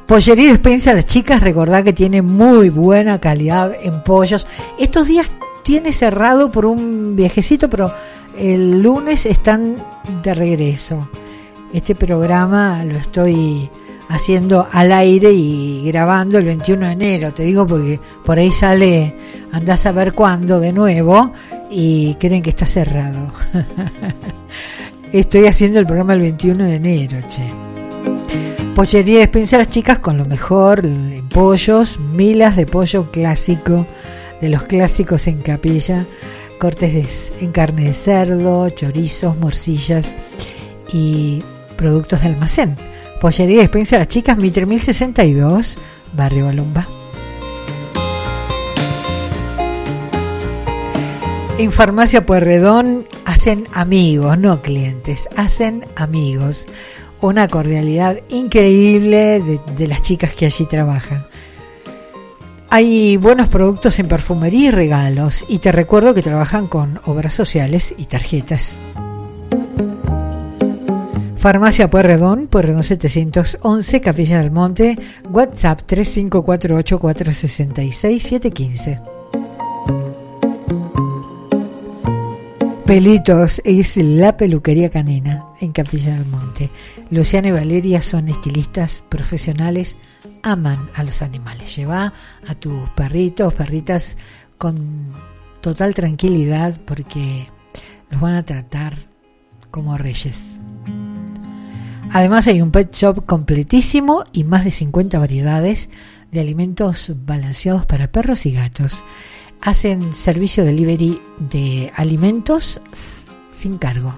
Pollería Despensa, las chicas, recordad que tiene muy buena calidad en pollos. Estos días tiene cerrado por un viajecito, pero el lunes están de regreso. Este programa lo estoy haciendo al aire y grabando el 21 de enero, te digo porque por ahí sale, andás a ver cuándo de nuevo y creen que está cerrado. Estoy haciendo el programa el 21 de enero, che. Pollería despensa las chicas con lo mejor en pollos, milas de pollo clásico, de los clásicos en capilla, cortes de- en carne de cerdo, chorizos, morcillas y productos de almacén. Pollería despensa las chicas, Mitre 1062, Barrio Balumba. En Farmacia Pueyrredón hacen amigos, no clientes, hacen amigos. Una cordialidad increíble de, las chicas que allí trabajan. Hay buenos productos en perfumería y regalos y te recuerdo que trabajan con obras sociales y tarjetas. Farmacia Pueyrredón, Pueyrredón 711, Capilla del Monte, WhatsApp 3548 Pelitos es la peluquería canina en Capilla del Monte. Luciana y Valeria son estilistas profesionales, aman a los animales. Lleva a tus perritos, perritas con total tranquilidad porque los van a tratar como reyes. Además hay un pet shop completísimo y más de 50 variedades de alimentos balanceados para perros y gatos. Hacen servicio delivery de alimentos sin cargo.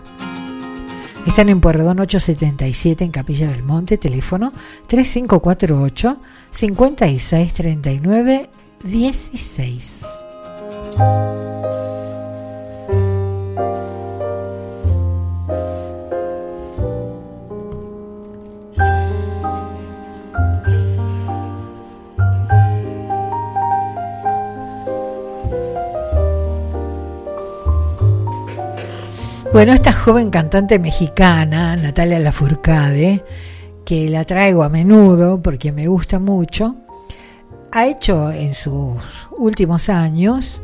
Están en Puerredón 877 en Capilla del Monte, teléfono 3548 5639 16. Bueno, esta joven cantante mexicana, Natalia Lafourcade, que la traigo a menudo porque me gusta mucho, ha hecho en sus últimos años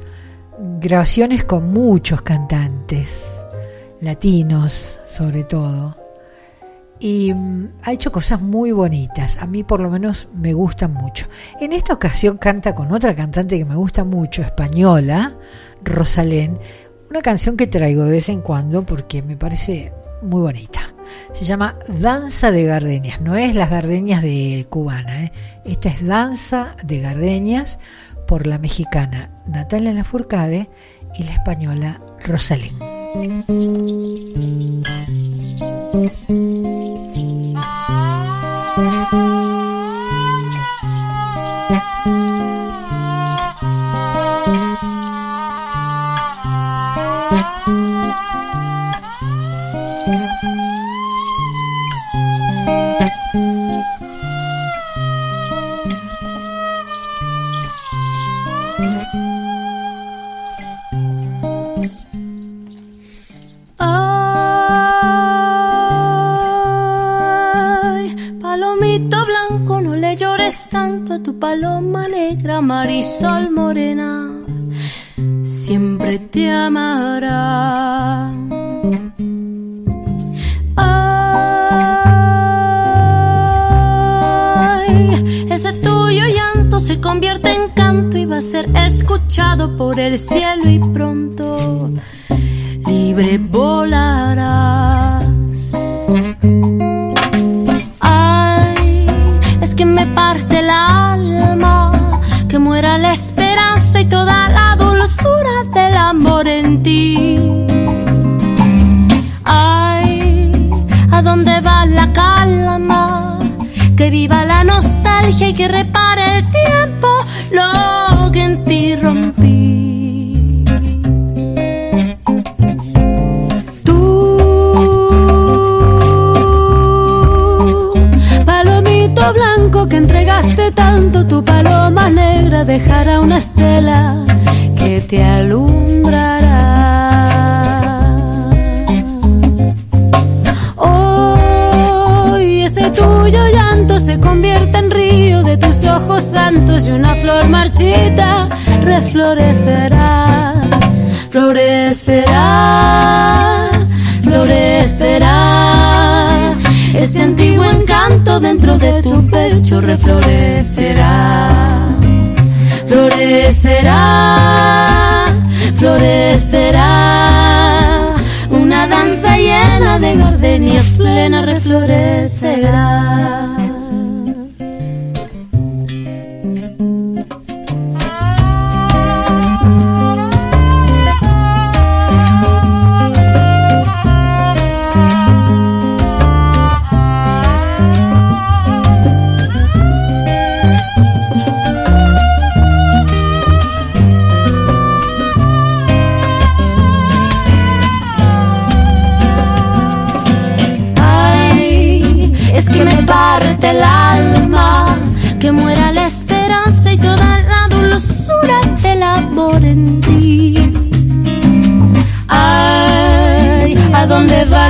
grabaciones con muchos cantantes, latinos sobre todo, y mm, ha hecho cosas muy bonitas, a mí por lo menos me gustan mucho. En esta ocasión canta con otra cantante que me gusta mucho, española, Rosalén, una canción que traigo de vez en cuando porque me parece muy bonita. Se llama Danza de Gardenias. No es las gardenias de cubana. ¿eh? Esta es Danza de Gardenias por la mexicana Natalia Lafourcade y la española Rosalén. Tu paloma negra, Marisol morena, siempre te amará. Ay, ese tuyo llanto se convierte en canto y va a ser escuchado por el cielo y pronto libre volarás. Que me parte el alma, que muera la esperanza y toda la dulzura del amor en ti. Ay, ¿a dónde va la calma? Que viva la nostalgia y que repare el tiempo lo que entregaste tanto, tu paloma negra dejará una estela que te alumbrará. Hoy ese tuyo llanto se convierte en río de tus ojos santos y una flor marchita reflorecerá, florecerá. De tu pecho reflorecerá, florecerá, florecerá. Una danza llena de gardenias plena reflorecerá.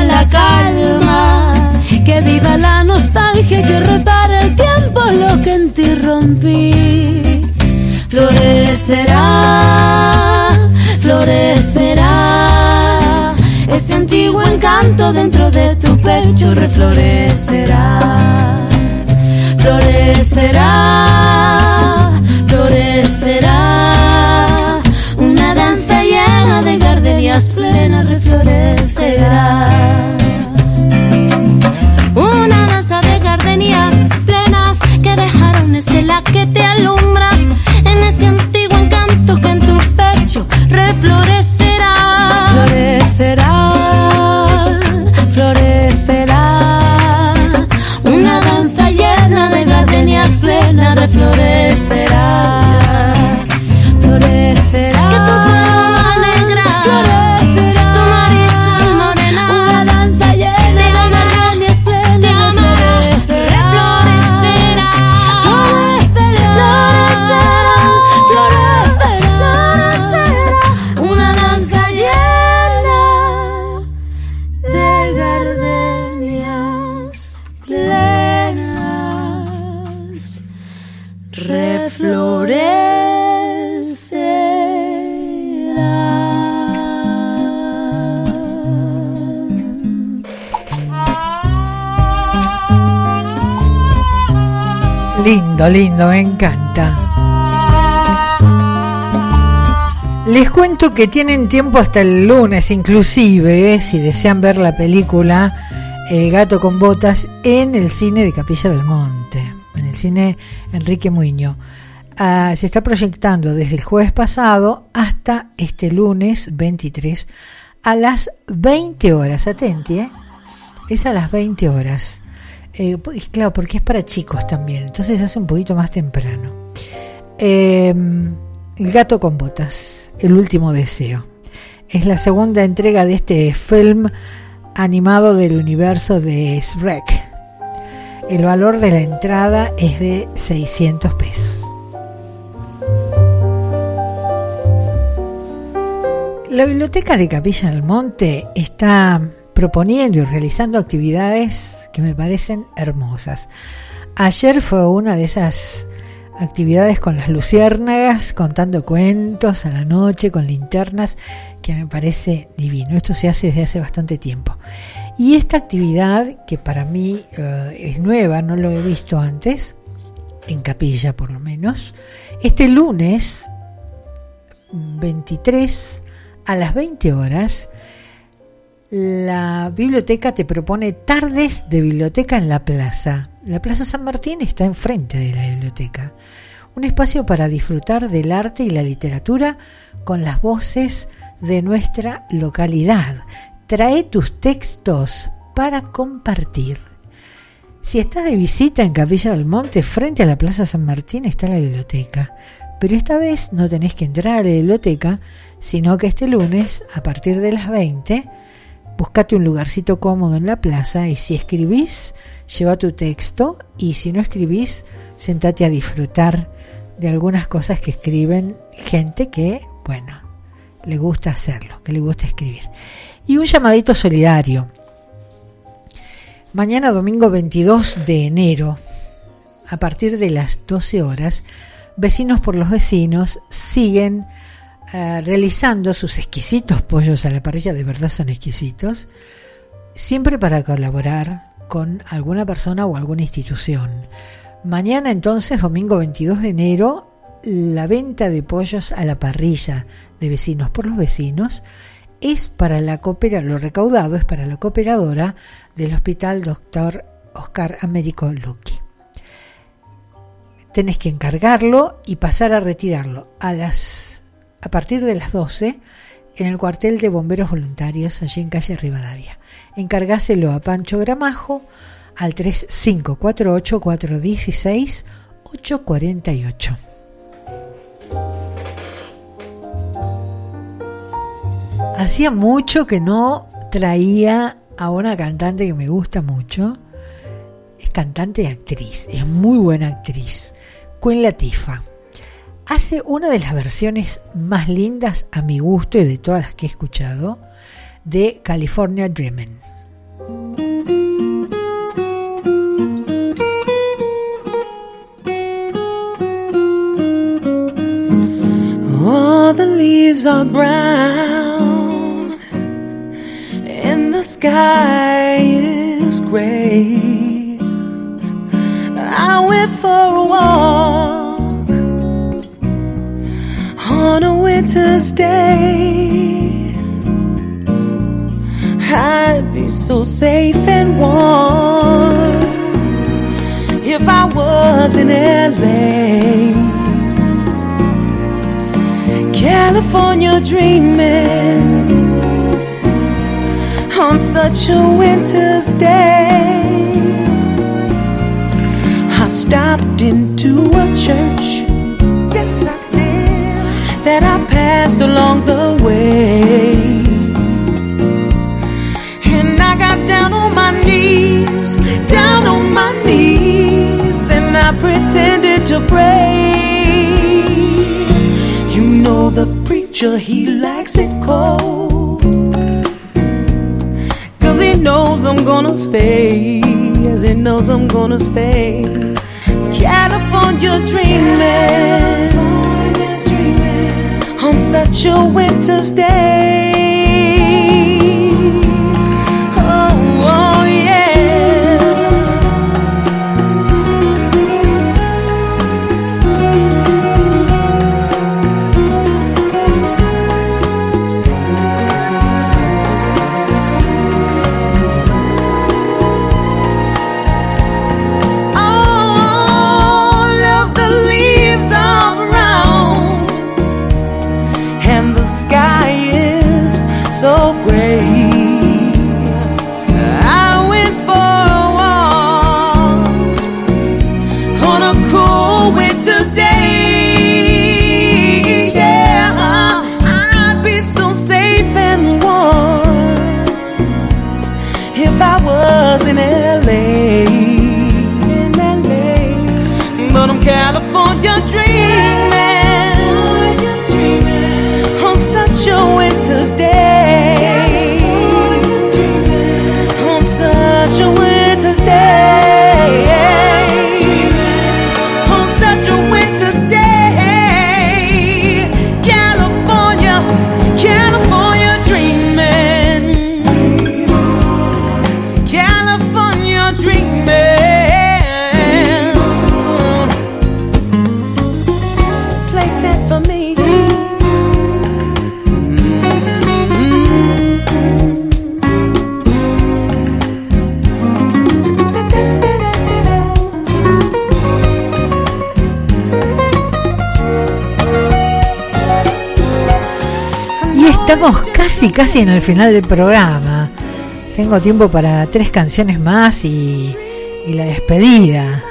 La calma? Que viva la nostalgia que repara el tiempo lo que en ti rompí. Florecerá, florecerá. Ese antiguo encanto dentro de tu pecho reflorecerá. Florecerá, florecerá. Una danza llena de gardenias plenas reflorecerá. Lindo, me encanta. Les cuento que tienen tiempo hasta el lunes, inclusive, eh, si desean ver la película El gato con botas en el cine de Capilla del Monte, en el cine Enrique Muño. Ah, se está proyectando desde el jueves pasado hasta este lunes 23 a las 20 horas. Atenti, ¿eh? Es a las 20 horas. Eh, claro, porque es para chicos también, entonces hace un poquito más temprano. Eh, el gato con botas, el último deseo. Es la segunda entrega de este film animado del universo de Shrek. El valor de la entrada es de 600 pesos. La biblioteca de Capilla del Monte está proponiendo y realizando actividades que me parecen hermosas. Ayer fue una de esas actividades con las luciérnagas, contando cuentos a la noche, con linternas, que me parece divino. Esto se hace desde hace bastante tiempo. Y esta actividad, que para mí eh, es nueva, no lo he visto antes, en capilla por lo menos, este lunes 23 a las 20 horas, la biblioteca te propone tardes de biblioteca en la plaza. La Plaza San Martín está enfrente de la biblioteca. Un espacio para disfrutar del arte y la literatura con las voces de nuestra localidad. Trae tus textos para compartir. Si estás de visita en Capilla del Monte, frente a la Plaza San Martín está la biblioteca. Pero esta vez no tenés que entrar a la biblioteca, sino que este lunes, a partir de las 20, buscate un lugarcito cómodo en la plaza y si escribís, lleva tu texto y si no escribís, sentate a disfrutar de algunas cosas que escriben gente que, bueno, le gusta hacerlo, que le gusta escribir. Y un llamadito solidario. Mañana domingo 22 de enero a partir de las 12 horas, vecinos por los vecinos siguen eh, realizando sus exquisitos pollos a la parrilla, de verdad son exquisitos, siempre para colaborar con alguna persona o alguna institución. Mañana entonces, domingo 22 de enero, la venta de pollos a la parrilla de vecinos por los vecinos es para la coopera, lo recaudado es para la cooperadora del Hospital Dr. Oscar Américo Luqui. Tenés que encargarlo y pasar a retirarlo a las a partir de las 12 en el cuartel de bomberos voluntarios allí en calle Rivadavia. Encargáselo a Pancho Gramajo al 3548 416 848. Hacía mucho que no traía a una cantante que me gusta mucho. Es cantante y actriz, es muy buena actriz. Queen Latifah. Hace una de las versiones más lindas a mi gusto y de todas las que he escuchado de California Dreamin'. All the leaves are brown, and the sky is gray. I went for a walk on a winter's day. I'd be so safe and warm if I was in LA. California dreaming on such a winter's day. I stopped into a church, yes, I that I passed along the way. And I got down on my knees, down on my knees, and I pretended to pray. You know the preacher, he likes it cold. Cause he knows I'm gonna stay. Yes, he knows I'm gonna stay. California dreaming on such a winter's day. Estamos casi, casi en el final del programa. Tengo tiempo para tres canciones más y, y la despedida.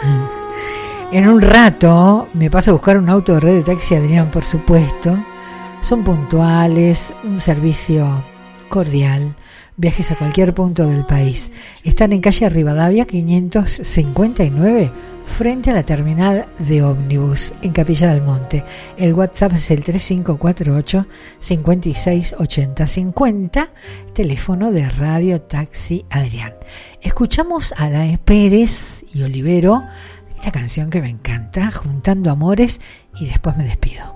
En un rato me paso a buscar un auto de de taxi Adrián, por supuesto. Son puntuales, un servicio cordial, viajes a cualquier punto del país. Están en calle Rivadavia 559, frente a la terminal de ómnibus, en Capilla del Monte. El WhatsApp es el 3548 568050, teléfono de Radio Taxi Adrián. Escuchamos a la Pérez y Olivero esta canción que me encanta, Juntando Amores, y después me despido.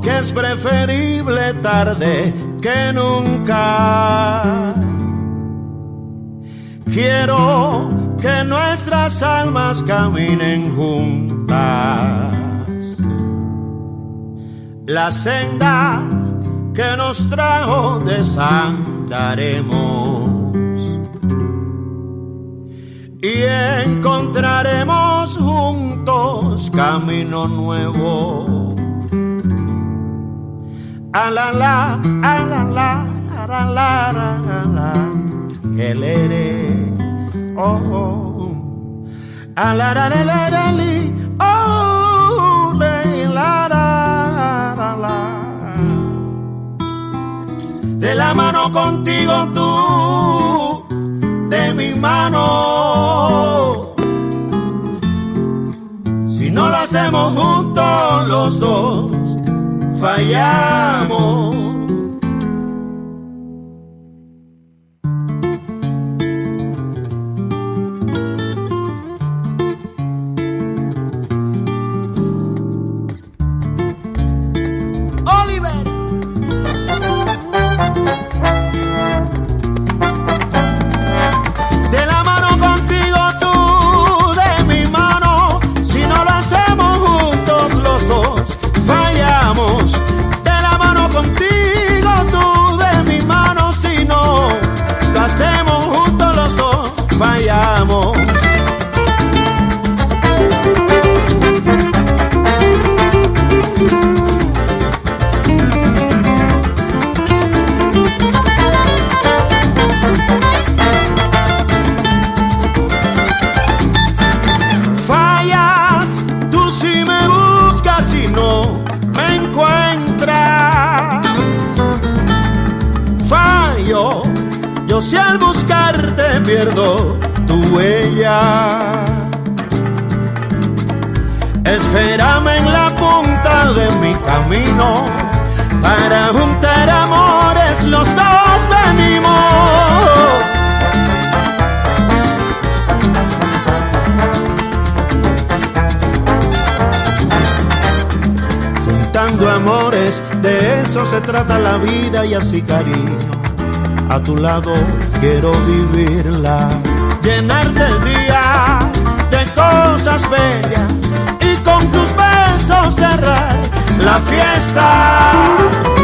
Que es preferible tarde que nunca. Quiero que nuestras almas caminen juntas. La senda que nos trajo desandaremos y encontraremos juntos camino nuevo. A la la, a la la, a la la, la, el ere, oh, oh. A la la la la la oh, le, la la la la. De la mano contigo tú, de mi mano. Si no lo hacemos juntos los dos, fallamos. Para juntar amores, los dos venimos. juntando amores, de eso se trata la vida y así cariño. A tu lado quiero vivirla, llenarte el día de cosas bellas y con tus besos cerrar la fiesta.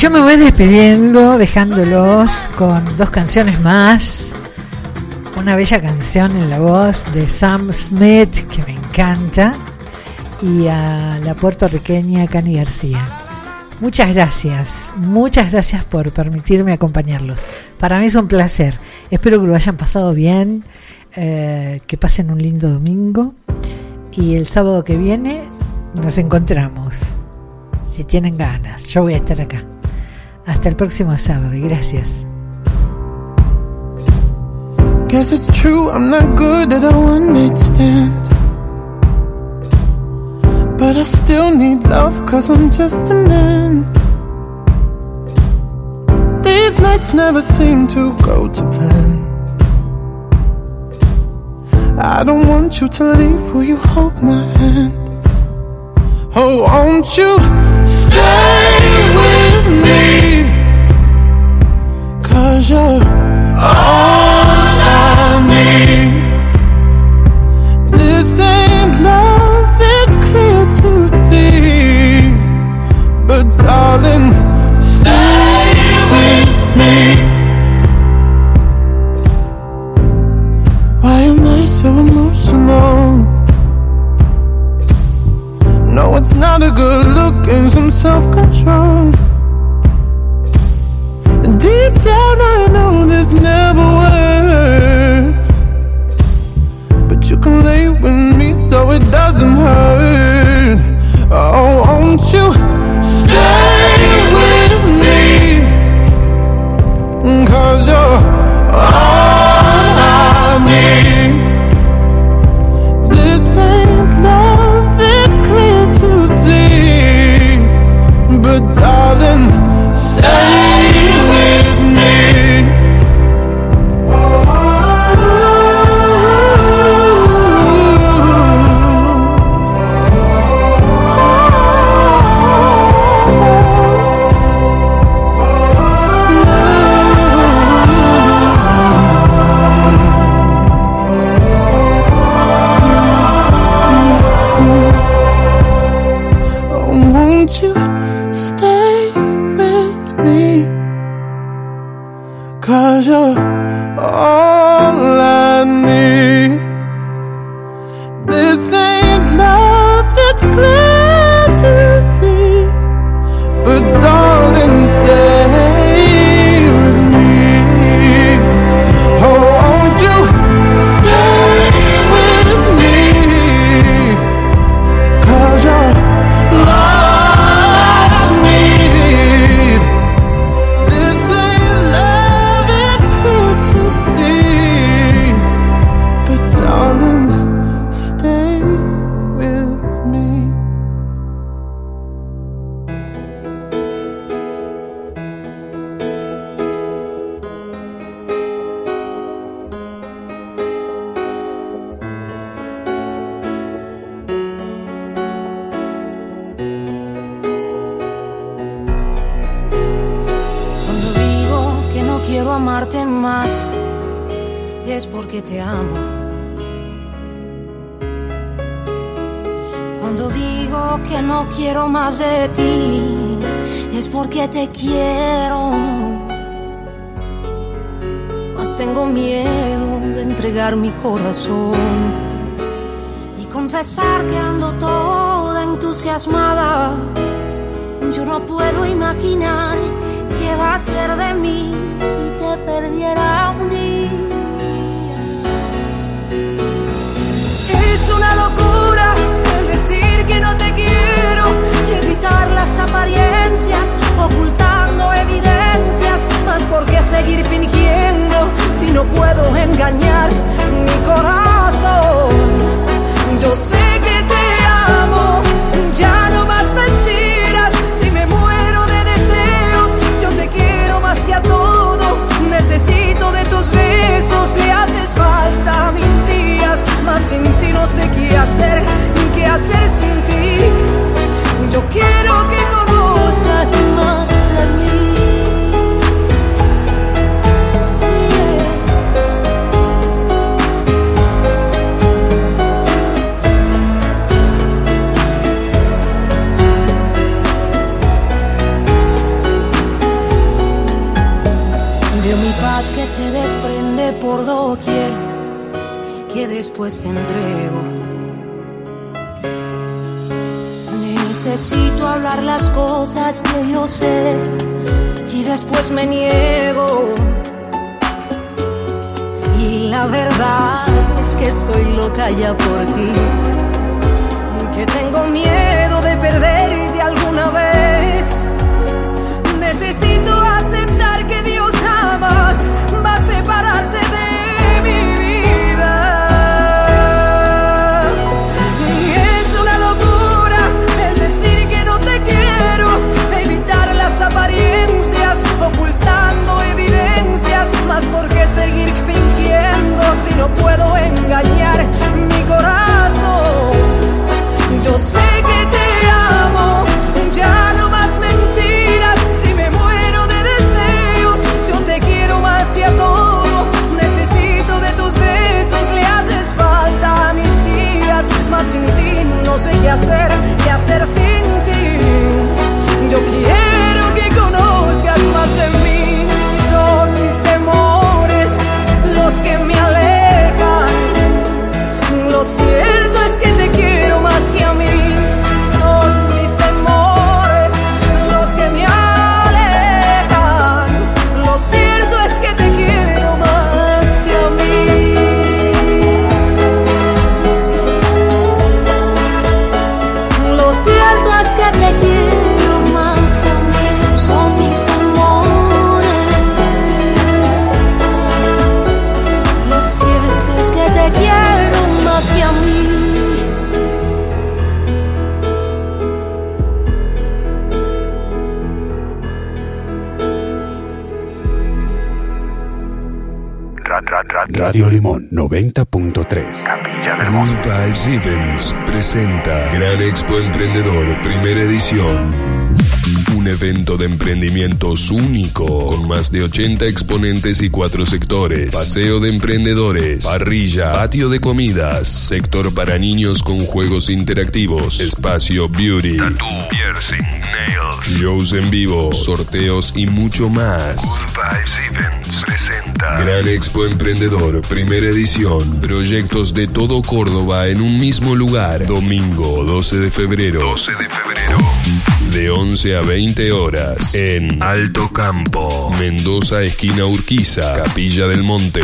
Yo me voy despidiendo, dejándolos con dos canciones más. Una bella canción en la voz de Sam Smith, que me encanta, y a la puertorriqueña Cani García. Muchas gracias, muchas gracias por permitirme acompañarlos. Para mí es un placer. Espero que lo hayan pasado bien, eh, que pasen un lindo domingo y el sábado que viene nos encontramos. Si tienen ganas, yo voy a estar acá. Hasta el próximo sábado y gracias. Guess it's true, I'm not good at a one. But I still need love, cause I'm just a man. These nights never seem to go to plan. I don't want you to leave, will you hold my hand? Oh, won't you stay me? Cause you're all I need. This ain't love, it's clear to see. But darling, stay with me. Why am I so emotional? No, it's not a good look and some self control. Deep down, I know this never works. But you can lay with me so it doesn't hurt. Oh, won't you stay y confesar que ando toda entusiasmada. Yo no puedo imaginar qué va a ser de mí si te perdiera un día. Es una locura el decir que no te quiero evitar las apariencias, ocultando evidencias. Mas por qué seguir fingiendo si no puedo engañar después te entrego. Necesito hablar las cosas que yo sé y después me niego. Y la verdad es que estoy loca ya por ti, que tengo miedo no puedo engañar. 90.3. Good Vibes Events presenta Gran Expo Emprendedor, primera edición. Un evento de emprendimientos único, con más de 80 exponentes y cuatro sectores. Paseo de emprendedores, parrilla, patio de comidas, sector para niños con juegos interactivos, espacio beauty, tattoo, piercing, nails, shows en vivo, sorteos y mucho más. Good Vibes Events presenta Gran Expo Emprendedor, primera edición. Proyectos de todo Córdoba en un mismo lugar. Domingo 12 de febrero. 12 de febrero. De 11 a 20 horas en Alto Campo, Mendoza, esquina Urquiza, Capilla del Monte.